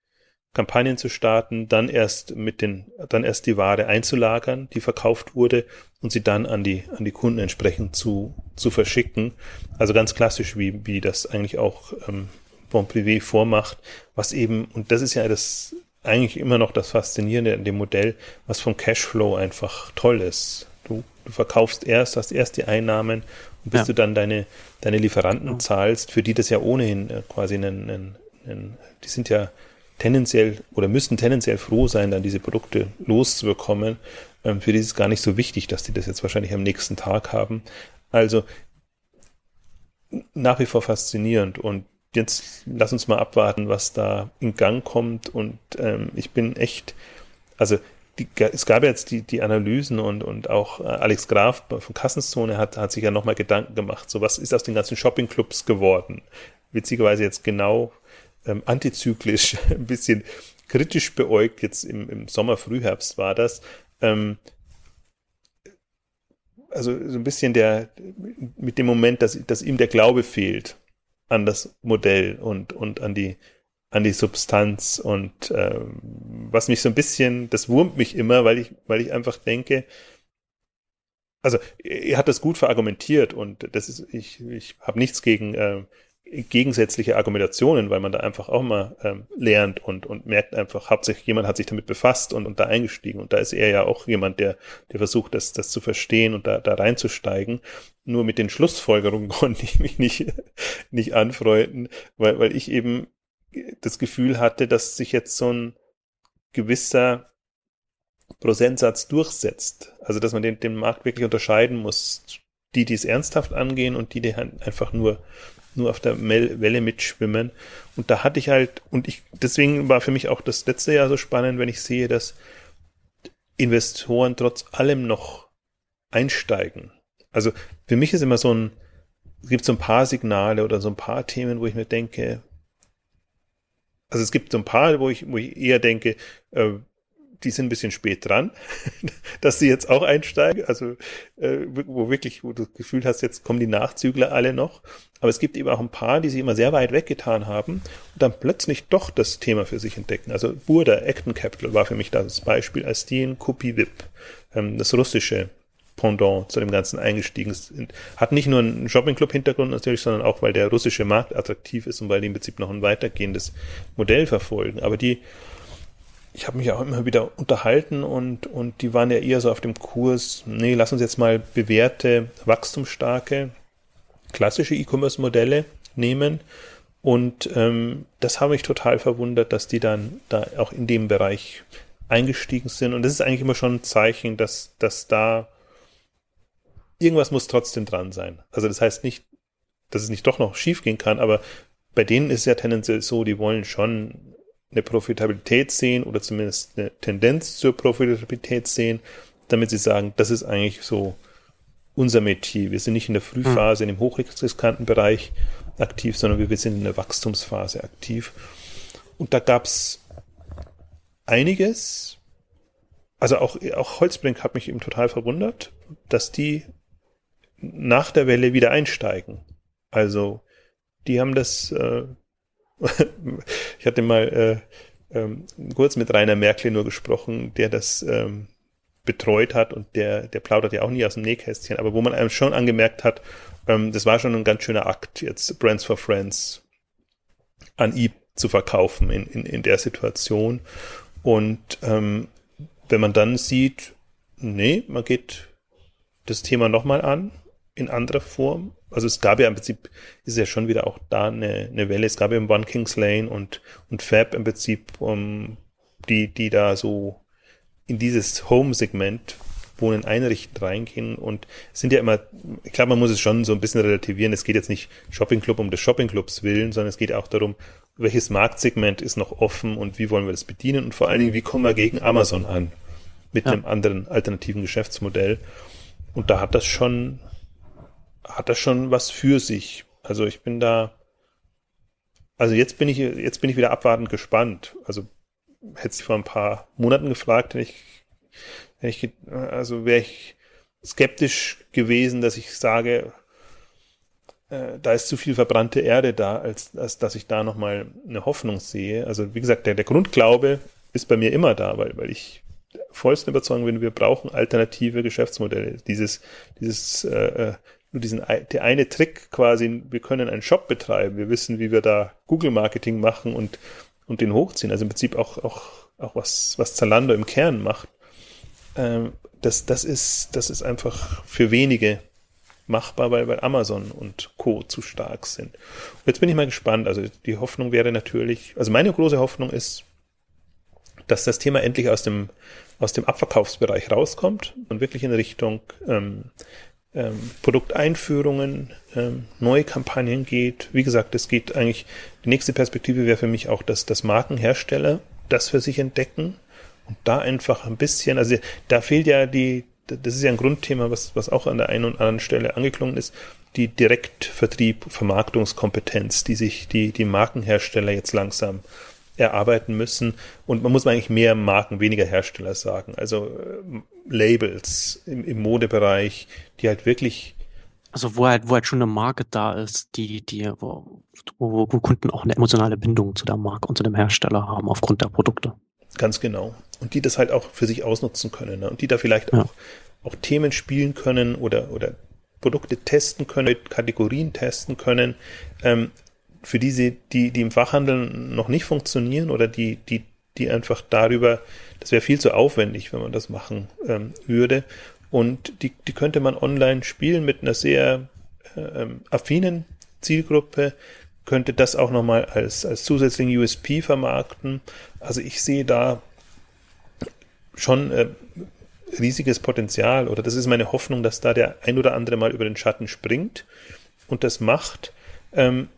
Kampagnen zu starten, dann erst mit den, dann erst die Ware einzulagern, die verkauft wurde und sie dann an die, an die Kunden entsprechend zu, zu verschicken. Also ganz klassisch, wie, wie das eigentlich auch ähm, Bon Privé vormacht, was eben, und das ist ja das eigentlich immer noch das Faszinierende an dem Modell, was vom Cashflow einfach toll ist. Du, du verkaufst erst, hast erst die Einnahmen und bis ja. du dann deine, deine Lieferanten ja. zahlst, für die das ja ohnehin äh, quasi einen, einen, einen, die sind ja tendenziell oder müssten tendenziell froh sein, dann diese Produkte loszubekommen. Ähm, für die ist es gar nicht so wichtig, dass die das jetzt wahrscheinlich am nächsten Tag haben. Also nach wie vor faszinierend und jetzt lass uns mal abwarten, was da in Gang kommt. Und ähm, ich bin echt, also die, es gab jetzt die, die Analysen und, und auch äh, Alex Graf von Kassenzone hat, hat sich ja nochmal Gedanken gemacht, so was ist aus den ganzen Shoppingclubs geworden. Witzigerweise jetzt genau ähm, antizyklisch, ein bisschen kritisch beäugt, jetzt im, im Sommer, Frühherbst war das. Ähm, also so ein bisschen der, mit dem Moment, dass, dass ihm der Glaube fehlt an das Modell und, und an die, an die Substanz und ähm, was mich so ein bisschen, das wurmt mich immer, weil ich, weil ich einfach denke, also er hat das gut verargumentiert und das ist, ich, ich habe nichts gegen äh, gegensätzliche Argumentationen, weil man da einfach auch mal ähm, lernt und, und merkt einfach, hauptsächlich jemand hat sich damit befasst und, und da eingestiegen. Und da ist er ja auch jemand, der, der versucht, das, das zu verstehen und da, da reinzusteigen. Nur mit den Schlussfolgerungen konnte ich mich nicht, nicht anfreunden, weil, weil ich eben das Gefühl hatte, dass sich jetzt so ein gewisser Prozentsatz durchsetzt. Also, dass man den, den Markt wirklich unterscheiden muss. Die, die es ernsthaft angehen und die, die einfach nur nur auf der Welle mitschwimmen. Und da hatte ich halt, und ich, deswegen war für mich auch das letzte Jahr so spannend, wenn ich sehe, dass Investoren trotz allem noch einsteigen. Also für mich ist immer so ein, es gibt so ein paar Signale oder so ein paar Themen, wo ich mir denke, also es gibt so ein paar, wo ich, wo ich eher denke, äh, die sind ein bisschen spät dran, dass sie jetzt auch einsteigen. Also äh, wo wirklich, wo du das Gefühl hast, jetzt kommen die Nachzügler alle noch. Aber es gibt eben auch ein paar, die sich immer sehr weit weggetan haben und dann plötzlich doch das Thema für sich entdecken. Also Burda, Acton Capital war für mich das Beispiel, als die in Kupi Vip, ähm, das russische Pendant zu dem Ganzen eingestiegen sind. Hat nicht nur einen Shopping-Club-Hintergrund natürlich, sondern auch, weil der russische Markt attraktiv ist und weil die im Prinzip noch ein weitergehendes Modell verfolgen. Aber die ich habe mich auch immer wieder unterhalten und, und die waren ja eher so auf dem Kurs, nee, lass uns jetzt mal bewährte, wachstumsstarke, klassische E-Commerce-Modelle nehmen. Und ähm, das habe ich total verwundert, dass die dann da auch in dem Bereich eingestiegen sind. Und das ist eigentlich immer schon ein Zeichen, dass, dass da irgendwas muss trotzdem dran sein. Also das heißt nicht, dass es nicht doch noch schief gehen kann, aber bei denen ist es ja tendenziell so, die wollen schon eine Profitabilität sehen oder zumindest eine Tendenz zur Profitabilität sehen, damit sie sagen, das ist eigentlich so unser Metier. Wir sind nicht in der Frühphase, in dem hochriskanten Bereich aktiv, sondern wir sind in der Wachstumsphase aktiv. Und da gab's einiges. Also auch, auch Holzbrink hat mich eben total verwundert, dass die nach der Welle wieder einsteigen. Also die haben das äh, ich hatte mal äh, ähm, kurz mit Rainer Merkel nur gesprochen, der das ähm, betreut hat und der, der plaudert ja auch nie aus dem Nähkästchen, aber wo man einem schon angemerkt hat, ähm, das war schon ein ganz schöner Akt, jetzt Brands for Friends an eBay zu verkaufen in, in, in der Situation. Und ähm, wenn man dann sieht, nee, man geht das Thema nochmal an, in anderer Form. Also es gab ja im Prinzip, ist ja schon wieder auch da eine, eine Welle. Es gab ja im One Kings Lane und, und Fab im Prinzip, um, die, die da so in dieses Home-Segment Wohnen einrichten reingehen und sind ja immer, ich glaube, man muss es schon so ein bisschen relativieren. Es geht jetzt nicht Shopping Club um des Shopping Clubs willen, sondern es geht auch darum, welches Marktsegment ist noch offen und wie wollen wir das bedienen und vor allen Dingen, wie kommen wir gegen Amazon an mit ja. einem anderen alternativen Geschäftsmodell. Und da hat das schon hat das schon was für sich. Also ich bin da, also jetzt bin ich, jetzt bin ich wieder abwartend gespannt. Also hätte ich vor ein paar Monaten gefragt, hätte ich, hätte ich also wäre ich skeptisch gewesen, dass ich sage, äh, da ist zu viel verbrannte Erde da, als, als dass ich da nochmal eine Hoffnung sehe. Also wie gesagt, der, der Grundglaube ist bei mir immer da, weil, weil ich vollsten Überzeugung bin, wir brauchen alternative Geschäftsmodelle. Dieses, dieses äh, äh nur diesen der eine Trick quasi, wir können einen Shop betreiben, wir wissen, wie wir da Google Marketing machen und und den hochziehen. Also im Prinzip auch auch auch was was Zalando im Kern macht. Ähm, das das ist das ist einfach für wenige machbar, weil, weil Amazon und Co. zu stark sind. Und jetzt bin ich mal gespannt. Also die Hoffnung wäre natürlich, also meine große Hoffnung ist, dass das Thema endlich aus dem, aus dem Abverkaufsbereich rauskommt und wirklich in Richtung ähm, ähm, Produkteinführungen, ähm, neue Kampagnen geht. Wie gesagt, es geht eigentlich, die nächste Perspektive wäre für mich auch, dass, dass Markenhersteller das für sich entdecken Und da einfach ein bisschen, also da fehlt ja die, das ist ja ein Grundthema, was, was auch an der einen und anderen Stelle angeklungen ist, die Direktvertrieb, Vermarktungskompetenz, die sich die, die Markenhersteller jetzt langsam erarbeiten müssen. Und man muss eigentlich mehr Marken, weniger Hersteller sagen. Also äh, Labels im, im Modebereich, die halt wirklich also wo halt, wo halt schon eine Marke da ist, die, die, wo, wo, wo Kunden auch eine emotionale Bindung zu der Marke und zu dem Hersteller haben aufgrund der Produkte. Ganz genau. Und die das halt auch für sich ausnutzen können. Ne? Und die da vielleicht ja. auch, auch Themen spielen können oder, oder Produkte testen können, Kategorien testen können, ähm, für diese, die, die im Fachhandel noch nicht funktionieren oder die, die, die einfach darüber, das wäre viel zu aufwendig, wenn man das machen ähm, würde. Und die, die könnte man online spielen mit einer sehr äh, ähm, affinen Zielgruppe, könnte das auch nochmal als, als zusätzlichen USP vermarkten. Also ich sehe da schon äh, riesiges Potenzial oder das ist meine Hoffnung, dass da der ein oder andere mal über den Schatten springt und das macht. Ähm,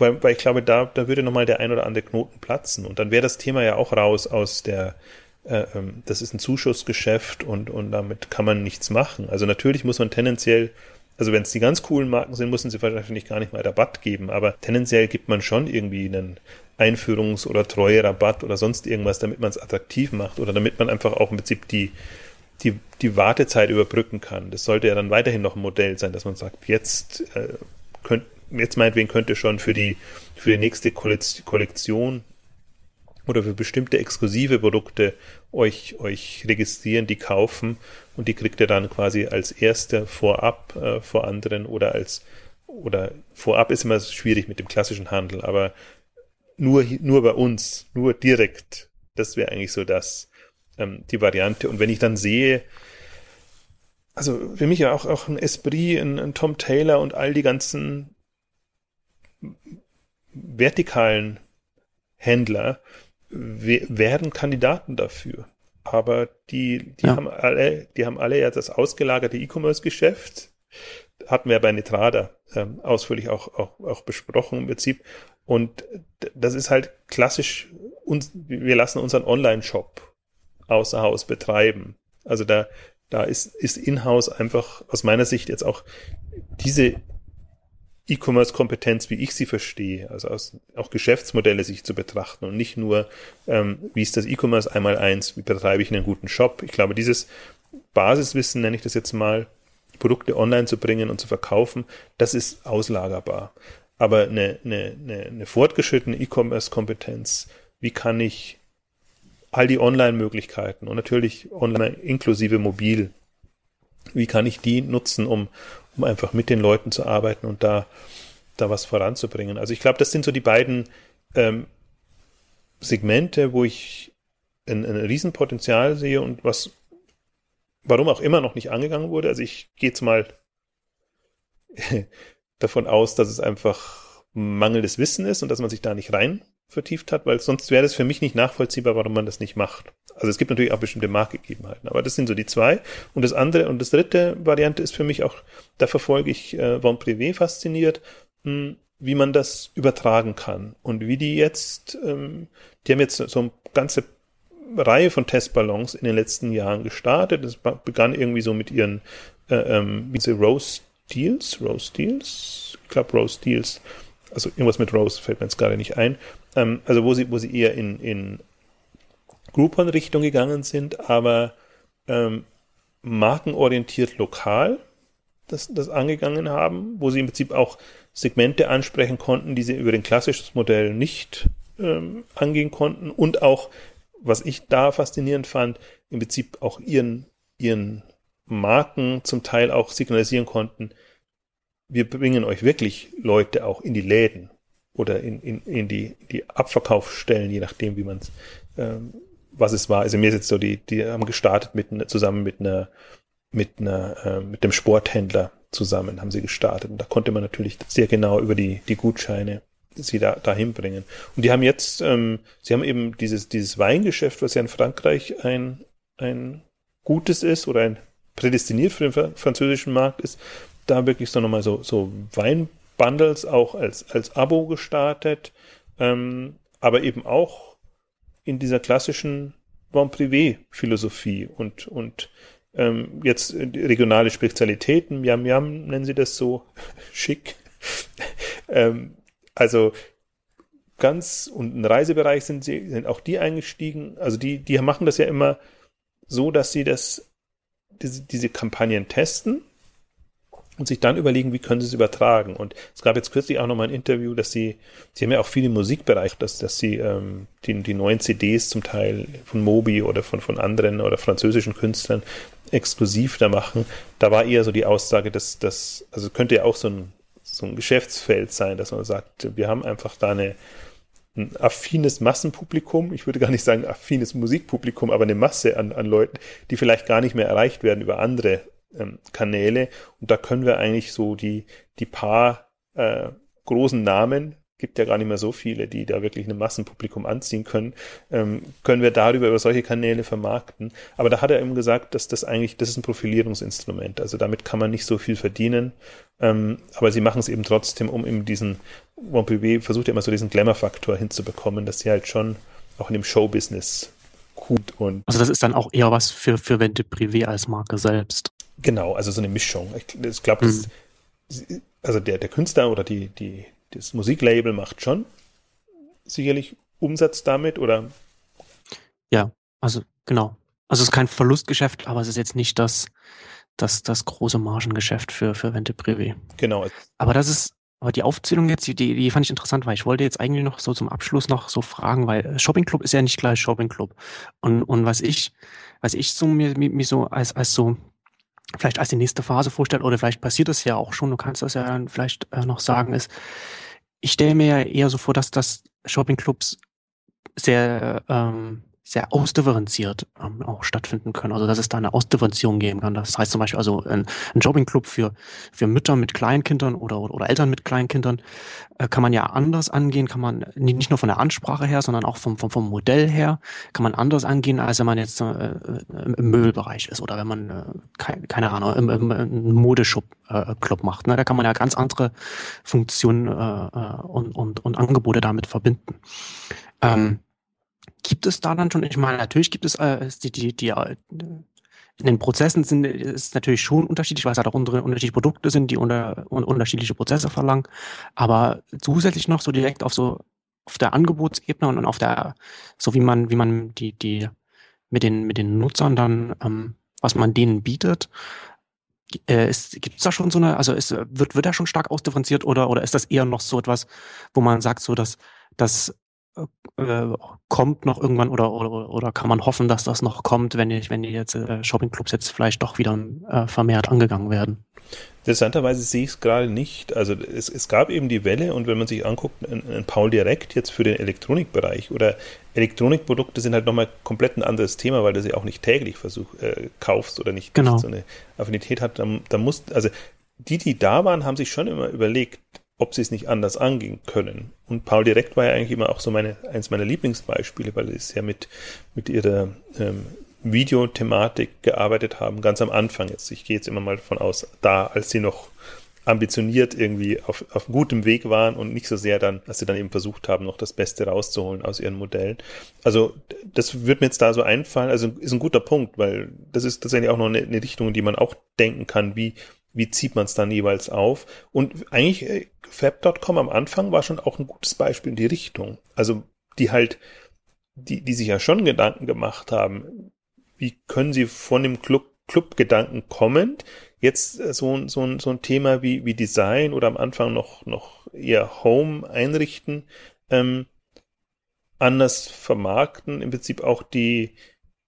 weil, weil ich glaube, da, da würde nochmal der ein oder andere Knoten platzen. Und dann wäre das Thema ja auch raus aus der, äh, ähm, das ist ein Zuschussgeschäft und, und damit kann man nichts machen. Also natürlich muss man tendenziell, also wenn es die ganz coolen Marken sind, müssen sie wahrscheinlich gar nicht mal Rabatt geben, aber tendenziell gibt man schon irgendwie einen Einführungs- oder Treue-Rabatt oder sonst irgendwas, damit man es attraktiv macht oder damit man einfach auch im Prinzip die, die, die Wartezeit überbrücken kann. Das sollte ja dann weiterhin noch ein Modell sein, dass man sagt, jetzt äh, jetzt meinetwegen könnte schon für die, für die nächste Kollektion oder für bestimmte exklusive Produkte euch, euch registrieren, die kaufen und die kriegt ihr dann quasi als erste vorab äh, vor anderen oder als oder vorab ist immer schwierig mit dem klassischen Handel, aber nur, nur bei uns, nur direkt, das wäre eigentlich so das, ähm, die Variante. Und wenn ich dann sehe, also für mich ja auch, auch ein Esprit, ein, ein Tom Taylor und all die ganzen vertikalen Händler werden Kandidaten dafür. Aber die, die ja. haben alle, die haben alle ja das ausgelagerte E-Commerce-Geschäft. Hatten wir bei Netrada ähm, ausführlich auch, auch, auch besprochen im Prinzip. Und das ist halt klassisch, uns, wir lassen unseren Online-Shop außer Haus betreiben. Also da, da ist, ist in-house einfach aus meiner Sicht jetzt auch diese E-Commerce-Kompetenz, wie ich sie verstehe, also aus, auch Geschäftsmodelle sich zu betrachten und nicht nur, ähm, wie ist das E-Commerce einmal eins, wie betreibe ich einen guten Shop. Ich glaube, dieses Basiswissen, nenne ich das jetzt mal, Produkte online zu bringen und zu verkaufen, das ist auslagerbar. Aber eine, eine, eine, eine fortgeschrittene E-Commerce-Kompetenz, wie kann ich all die Online-Möglichkeiten und natürlich online inklusive mobil, wie kann ich die nutzen, um, um einfach mit den Leuten zu arbeiten und da, da was voranzubringen. Also ich glaube, das sind so die beiden ähm, Segmente, wo ich ein, ein Riesenpotenzial sehe und was, warum auch immer noch nicht angegangen wurde. Also ich gehe jetzt mal davon aus, dass es einfach mangelndes Wissen ist und dass man sich da nicht rein vertieft hat, weil sonst wäre das für mich nicht nachvollziehbar, warum man das nicht macht. Also es gibt natürlich auch bestimmte Marktgegebenheiten, aber das sind so die zwei. Und das andere und das dritte Variante ist für mich auch, da verfolge ich äh, Von Privé fasziniert, mh, hm, wie man das übertragen kann und wie die jetzt, ähm, die haben jetzt so eine ganze Reihe von Testballons in den letzten Jahren gestartet. Das begann irgendwie so mit ihren äh, ähm, wie sie Rose Deals, Rose Deals, ich glaube Rose Deals, also irgendwas mit Rose fällt mir jetzt gerade nicht ein. Ähm, also wo sie, wo sie eher in, in Groupon-Richtung gegangen sind, aber ähm, markenorientiert lokal das, das angegangen haben, wo sie im Prinzip auch Segmente ansprechen konnten, die sie über den klassischen Modell nicht ähm, angehen konnten und auch, was ich da faszinierend fand, im Prinzip auch ihren, ihren Marken zum Teil auch signalisieren konnten, wir bringen euch wirklich Leute auch in die Läden oder in, in, in die, die Abverkaufsstellen, je nachdem, wie man es, ähm, was es war. Also mir ist jetzt so, die, die haben gestartet mit zusammen mit einer, mit einer, äh, mit dem Sporthändler zusammen haben sie gestartet. Und da konnte man natürlich sehr genau über die, die Gutscheine sie da dahin bringen. Und die haben jetzt, ähm, sie haben eben dieses, dieses Weingeschäft, was ja in Frankreich ein, ein gutes ist oder ein prädestiniert für den französischen Markt ist, da wirklich so nochmal so, so Weinbundles auch als, als Abo gestartet, ähm, aber eben auch in dieser klassischen Bon Privé-Philosophie und, und ähm, jetzt regionale Spezialitäten, Yam Yam nennen sie das so schick. ähm, also ganz und im Reisebereich sind sie, sind auch die eingestiegen. Also die, die machen das ja immer so, dass sie das, diese, diese Kampagnen testen und sich dann überlegen, wie können sie es übertragen. Und es gab jetzt kürzlich auch noch mal ein Interview, dass sie, sie haben ja auch viel im Musikbereich, dass, dass sie ähm, die, die neuen CDs zum Teil von Mobi oder von, von anderen oder französischen Künstlern exklusiv da machen. Da war eher so die Aussage, dass das, also könnte ja auch so ein, so ein Geschäftsfeld sein, dass man sagt, wir haben einfach da eine, ein affines Massenpublikum, ich würde gar nicht sagen affines Musikpublikum, aber eine Masse an, an Leuten, die vielleicht gar nicht mehr erreicht werden über andere ähm, Kanäle. Und da können wir eigentlich so die, die paar äh, großen Namen gibt ja gar nicht mehr so viele, die da wirklich ein Massenpublikum anziehen können, ähm, können wir darüber über solche Kanäle vermarkten. Aber da hat er eben gesagt, dass das eigentlich, das ist ein Profilierungsinstrument. Also damit kann man nicht so viel verdienen. Ähm, aber sie machen es eben trotzdem, um eben diesen, Montpellier versucht ja immer so diesen Glamour-Faktor hinzubekommen, dass sie halt schon auch in dem Showbusiness gut und. Also das ist dann auch eher was für, für Vente Privé als Marke selbst. Genau, also so eine Mischung. Ich, ich glaube, mhm. also der, der Künstler oder die, die, das Musiklabel macht schon sicherlich Umsatz damit oder? Ja, also genau. Also es ist kein Verlustgeschäft, aber es ist jetzt nicht das, das, das große Margengeschäft für, für Vente Privé. Genau. Aber das ist, aber die Aufzählung jetzt, die, die fand ich interessant, weil ich wollte jetzt eigentlich noch so zum Abschluss noch so fragen, weil Shopping Club ist ja nicht gleich Shopping Club. Und, und was ich, was ich so mir, mir so als, als so vielleicht als die nächste Phase vorstelle, oder vielleicht passiert das ja auch schon, du kannst das ja dann vielleicht äh, noch sagen, ist, ich stelle mir ja eher so vor, dass das Shoppingclubs sehr ähm, sehr ausdifferenziert ähm, auch stattfinden können. Also dass es da eine Ausdifferenzierung geben kann. Das heißt zum Beispiel also ein, ein Jobbingclub für, für Mütter mit Kleinkindern oder, oder, Eltern mit Kleinkindern äh, kann man ja anders angehen, kann man nicht nur von der Ansprache her, sondern auch vom, vom, vom Modell her, kann man anders angehen, als wenn man jetzt äh, im Möbelbereich ist oder wenn man, äh, keine, keine Ahnung, im, im, im Modeshop äh, macht. Ne? Da kann man ja ganz andere Funktionen äh, äh und, und, und Angebote damit verbinden. Ähm, gibt es da dann schon, ich meine, natürlich gibt es äh, die, die, die, äh, in den Prozessen sind ist natürlich schon unterschiedlich, weil es halt auch unterschiedliche Produkte sind, die unter, un, unterschiedliche Prozesse verlangen. Aber zusätzlich noch so direkt auf so auf der Angebotsebene und auf der, so wie man, wie man die, die mit den, mit den Nutzern dann, ähm, was man denen bietet, äh, gibt es da schon so eine, also ist, wird, wird da schon stark ausdifferenziert oder, oder ist das eher noch so etwas, wo man sagt, so dass, dass äh, kommt noch irgendwann oder, oder, oder kann man hoffen, dass das noch kommt, wenn, ich, wenn die jetzt äh, Shoppingclubs jetzt vielleicht doch wieder äh, vermehrt angegangen werden? Interessanterweise sehe ich es gerade nicht. Also es, es gab eben die Welle und wenn man sich anguckt, ein, ein Paul Direkt jetzt für den Elektronikbereich oder Elektronikprodukte sind halt nochmal komplett ein anderes Thema, weil du sie auch nicht täglich versuch, äh, kaufst oder nicht, genau. nicht so eine Affinität hat. Da, da muss, also die, die da waren, haben sich schon immer überlegt, ob sie es nicht anders angehen können. Und Paul Direkt war ja eigentlich immer auch so meine, eins meiner Lieblingsbeispiele, weil sie es ja mit, mit ihrer ähm, Videothematik gearbeitet haben, ganz am Anfang jetzt. Ich gehe jetzt immer mal davon aus, da, als sie noch ambitioniert irgendwie auf, auf gutem Weg waren und nicht so sehr dann, dass sie dann eben versucht haben, noch das Beste rauszuholen aus ihren Modellen. Also das wird mir jetzt da so einfallen, also ist ein guter Punkt, weil das ist tatsächlich auch noch eine, eine Richtung, in die man auch denken kann, wie wie zieht man es dann jeweils auf? Und eigentlich äh, Fab.com am Anfang war schon auch ein gutes Beispiel in die Richtung. Also die halt, die, die sich ja schon Gedanken gemacht haben, wie können sie von dem Club, Club-Gedanken kommend jetzt äh, so, so, so ein Thema wie, wie Design oder am Anfang noch, noch eher Home einrichten, ähm, anders vermarkten, im Prinzip auch die,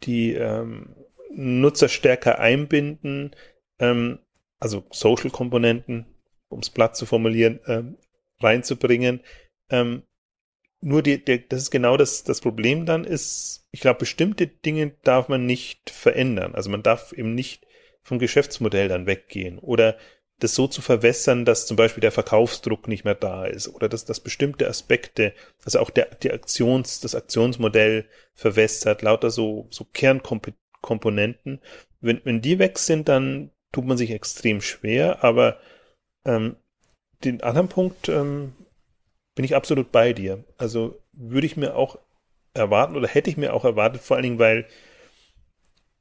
die ähm, Nutzer stärker einbinden, ähm, also Social-Komponenten, um es platt zu formulieren, ähm, reinzubringen. Ähm, nur die, der, das ist genau das, das Problem dann ist, ich glaube, bestimmte Dinge darf man nicht verändern. Also man darf eben nicht vom Geschäftsmodell dann weggehen oder das so zu verwässern, dass zum Beispiel der Verkaufsdruck nicht mehr da ist oder dass, dass bestimmte Aspekte, also auch der, die Aktions, das Aktionsmodell verwässert, lauter so, so Kernkomponenten. Wenn, wenn die weg sind, dann tut man sich extrem schwer, aber ähm, den anderen Punkt ähm, bin ich absolut bei dir. Also würde ich mir auch erwarten oder hätte ich mir auch erwartet, vor allen Dingen, weil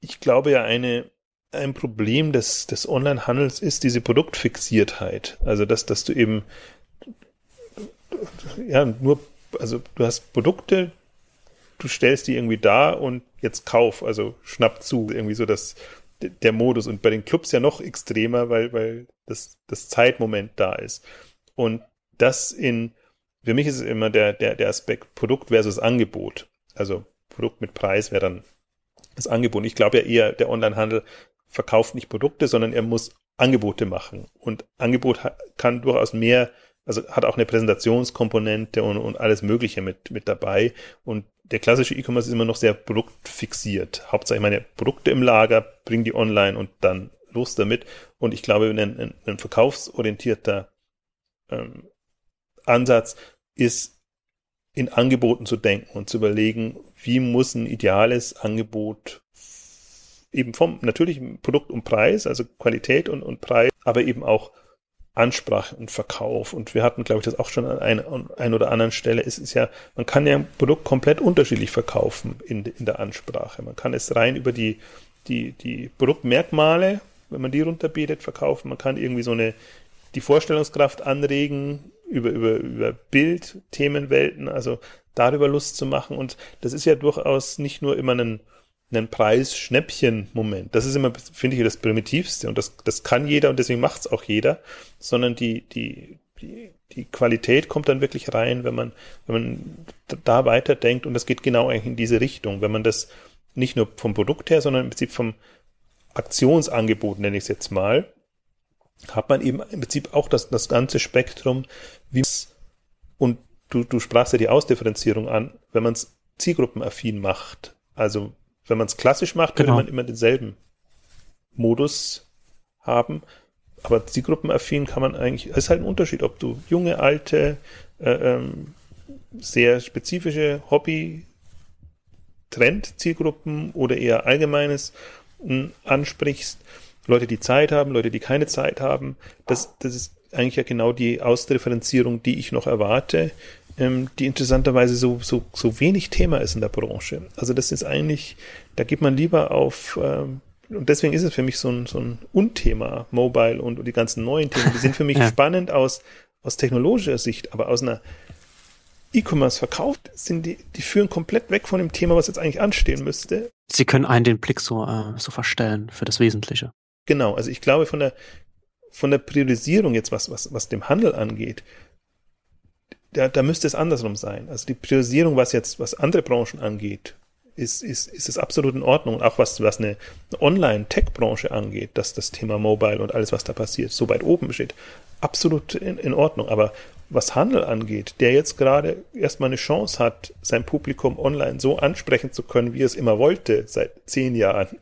ich glaube ja eine, ein Problem des, des Onlinehandels ist diese Produktfixiertheit. Also, dass, dass du eben, ja, nur, also du hast Produkte, du stellst die irgendwie da und jetzt kauf, also schnapp zu, irgendwie so das, der Modus und bei den Clubs ja noch extremer, weil, weil das, das Zeitmoment da ist. Und das in, für mich ist es immer der, der, der Aspekt Produkt versus Angebot. Also Produkt mit Preis wäre dann das Angebot. Ich glaube ja eher, der Onlinehandel verkauft nicht Produkte, sondern er muss Angebote machen. Und Angebot kann durchaus mehr, also hat auch eine Präsentationskomponente und, und alles Mögliche mit, mit dabei. Und der klassische E-Commerce ist immer noch sehr produktfixiert. Hauptsache meine Produkte im Lager, bring die online und dann los damit. Und ich glaube, ein, ein, ein verkaufsorientierter ähm, Ansatz ist, in Angeboten zu denken und zu überlegen, wie muss ein ideales Angebot eben vom natürlichen Produkt und Preis, also Qualität und, und Preis, aber eben auch Ansprache und Verkauf. Und wir hatten, glaube ich, das auch schon an einer ein oder anderen Stelle. Es ist ja, man kann ja ein Produkt komplett unterschiedlich verkaufen in, in der Ansprache. Man kann es rein über die, die, die Produktmerkmale, wenn man die runterbetet, verkaufen. Man kann irgendwie so eine, die Vorstellungskraft anregen über, über, über Bild, Themenwelten, also darüber Lust zu machen. Und das ist ja durchaus nicht nur immer ein, einen Preis-Schnäppchen-Moment. Das ist immer, finde ich, das Primitivste. Und das, das kann jeder und deswegen macht es auch jeder, sondern die, die, die, die Qualität kommt dann wirklich rein, wenn man, wenn man da weiterdenkt. Und das geht genau eigentlich in diese Richtung, wenn man das nicht nur vom Produkt her, sondern im Prinzip vom Aktionsangebot, nenne ich es jetzt mal, hat man eben im Prinzip auch das, das ganze Spektrum, wie und du, du sprachst ja die Ausdifferenzierung an, wenn man es zielgruppenaffin macht, also wenn man es klassisch macht, genau. könnte man immer denselben Modus haben. Aber zielgruppenaffin kann man eigentlich, es ist halt ein Unterschied, ob du junge, alte, äh, ähm, sehr spezifische Hobby, Trend, Zielgruppen oder eher allgemeines äh, ansprichst. Leute, die Zeit haben, Leute, die keine Zeit haben. Das, das ist eigentlich ja genau die Ausdifferenzierung, die ich noch erwarte ähm, die interessanterweise so, so, so wenig Thema ist in der Branche. Also das ist eigentlich, da geht man lieber auf, ähm, und deswegen ist es für mich so ein, so ein Unthema, Mobile und, und die ganzen neuen Themen. Die sind für mich ja. spannend aus, aus technologischer Sicht, aber aus einer E-Commerce verkauft, sind die, die führen komplett weg von dem Thema, was jetzt eigentlich anstehen müsste. Sie können einen den Blick so, äh, so verstellen für das Wesentliche. Genau, also ich glaube von der, von der Priorisierung jetzt, was, was, was dem Handel angeht, da, da müsste es andersrum sein. Also die Priorisierung, was jetzt, was andere Branchen angeht, ist, ist, ist es absolut in Ordnung. Und auch was, was eine Online-Tech-Branche angeht, dass das Thema Mobile und alles, was da passiert, so weit oben steht, absolut in, in Ordnung. Aber was Handel angeht, der jetzt gerade erstmal eine Chance hat, sein Publikum online so ansprechen zu können, wie es immer wollte, seit zehn Jahren,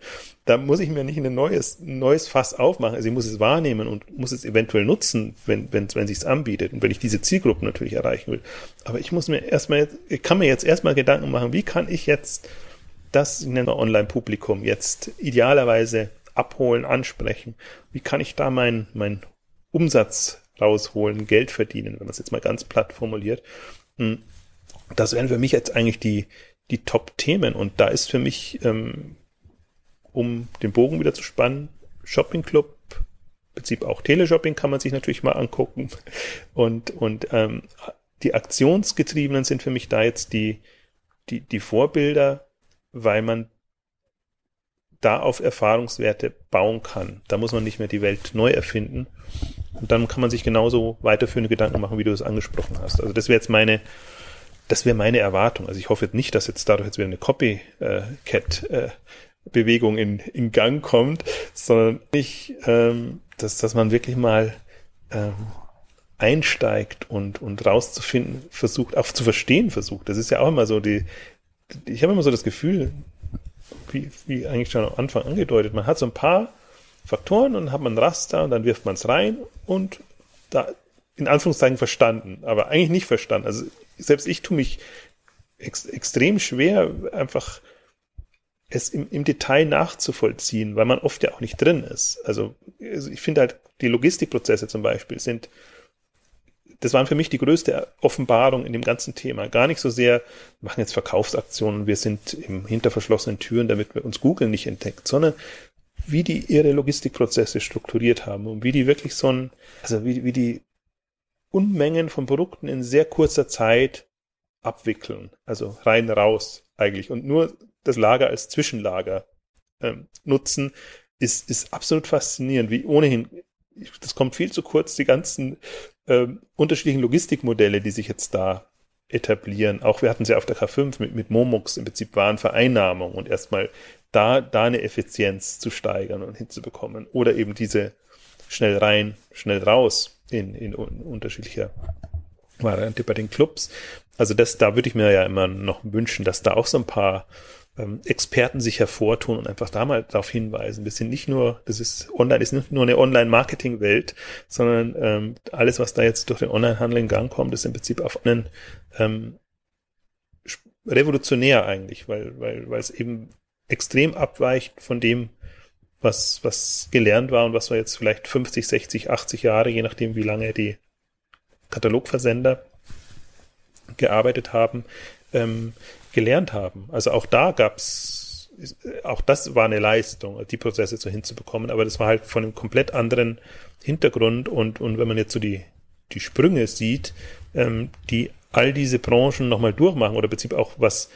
da muss ich mir nicht ein neues, neues Fass aufmachen. Also ich muss es wahrnehmen und muss es eventuell nutzen, wenn, wenn, wenn sich es anbietet und wenn ich diese Zielgruppe natürlich erreichen will. Aber ich muss mir erstmal, ich kann mir jetzt erstmal Gedanken machen, wie kann ich jetzt das, ich nenne Online-Publikum jetzt idealerweise abholen, ansprechen? Wie kann ich da mein, mein Umsatz rausholen, Geld verdienen, wenn man es jetzt mal ganz platt formuliert. Hm. Das wären für mich jetzt eigentlich die, die Top-Themen. Und da ist für mich, ähm, um den Bogen wieder zu spannen, Shopping Club, Prinzip auch Teleshopping kann man sich natürlich mal angucken. Und, und ähm, die Aktionsgetriebenen sind für mich da jetzt die, die, die Vorbilder, weil man da auf Erfahrungswerte bauen kann. Da muss man nicht mehr die Welt neu erfinden. Und dann kann man sich genauso weiterführende Gedanken machen, wie du es angesprochen hast. Also das wäre jetzt meine, das wäre meine Erwartung. Also ich hoffe jetzt nicht, dass jetzt dadurch jetzt wieder eine Copycat-Bewegung in, in Gang kommt, sondern nicht, ähm, dass, dass man wirklich mal ähm, einsteigt und, und rauszufinden versucht, auch zu verstehen versucht. Das ist ja auch immer so die, ich habe immer so das Gefühl, wie, wie eigentlich schon am Anfang angedeutet, man hat so ein paar Faktoren und dann hat man ein Raster und dann wirft man es rein und da in Anführungszeichen verstanden, aber eigentlich nicht verstanden. Also selbst ich tue mich ex extrem schwer, einfach es im, im Detail nachzuvollziehen, weil man oft ja auch nicht drin ist. Also, also ich finde halt, die Logistikprozesse zum Beispiel sind das waren für mich die größte Offenbarung in dem ganzen Thema. Gar nicht so sehr, wir machen jetzt Verkaufsaktionen, wir sind im hinter verschlossenen Türen, damit wir uns Google nicht entdeckt, sondern wie die ihre Logistikprozesse strukturiert haben und wie die wirklich so ein, also wie, wie die Unmengen von Produkten in sehr kurzer Zeit abwickeln. Also rein raus eigentlich. Und nur das Lager als Zwischenlager ähm, nutzen, ist, ist absolut faszinierend, wie ohnehin, das kommt viel zu kurz, die ganzen ähm, unterschiedlichen Logistikmodelle, die sich jetzt da etablieren. Auch wir hatten sie ja auf der K5 mit, mit Momux im Prinzip Warenvereinnahmung und erstmal da, da eine Effizienz zu steigern und hinzubekommen. Oder eben diese schnell rein, schnell raus in, in, unterschiedlicher Variante bei den Clubs. Also das, da würde ich mir ja immer noch wünschen, dass da auch so ein paar ähm, Experten sich hervortun und einfach da mal darauf hinweisen. Wir sind nicht nur, das ist online, ist nicht nur eine Online-Marketing-Welt, sondern ähm, alles, was da jetzt durch den Online-Handel in Gang kommt, ist im Prinzip auf einen ähm, revolutionär eigentlich, weil, weil, weil es eben extrem abweicht von dem, was, was gelernt war und was wir jetzt vielleicht 50, 60, 80 Jahre, je nachdem, wie lange die Katalogversender gearbeitet haben, ähm, gelernt haben. Also auch da gab's, auch das war eine Leistung, die Prozesse so hinzubekommen, aber das war halt von einem komplett anderen Hintergrund und, und wenn man jetzt so die, die Sprünge sieht, ähm, die all diese Branchen nochmal durchmachen oder im Prinzip auch was,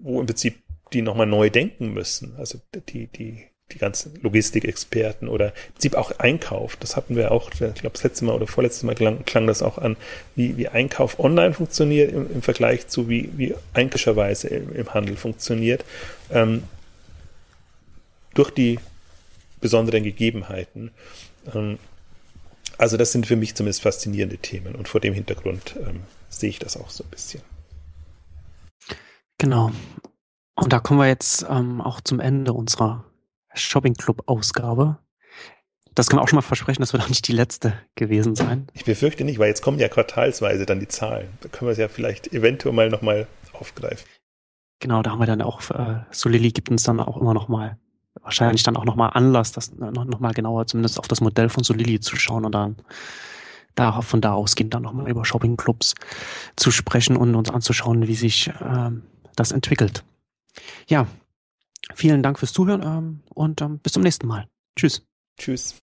wo im Prinzip die nochmal neu denken müssen. Also die, die die ganzen Logistikexperten oder im Prinzip auch Einkauf. Das hatten wir auch, ich glaube, das letzte Mal oder vorletztes Mal klang, klang das auch an, wie, wie Einkauf online funktioniert im, im Vergleich zu wie, wie einkischerweise im, im Handel funktioniert. Ähm, durch die besonderen Gegebenheiten. Ähm, also das sind für mich zumindest faszinierende Themen und vor dem Hintergrund ähm, sehe ich das auch so ein bisschen. Genau. Und da kommen wir jetzt ähm, auch zum Ende unserer Shopping Club Ausgabe. Das kann man auch schon mal versprechen, das wird auch nicht die letzte gewesen sein. Ich befürchte nicht, weil jetzt kommen ja quartalsweise dann die Zahlen. Da können wir es ja vielleicht eventuell mal nochmal aufgreifen. Genau, da haben wir dann auch, äh, Solili gibt uns dann auch immer noch mal, wahrscheinlich dann auch noch mal Anlass, das noch, noch mal genauer zumindest auf das Modell von Solili zu schauen und dann da, von da ausgehend dann noch mal über Shopping Clubs zu sprechen und uns anzuschauen, wie sich ähm, das entwickelt. Ja, Vielen Dank fürs Zuhören ähm, und ähm, bis zum nächsten Mal. Tschüss. Tschüss.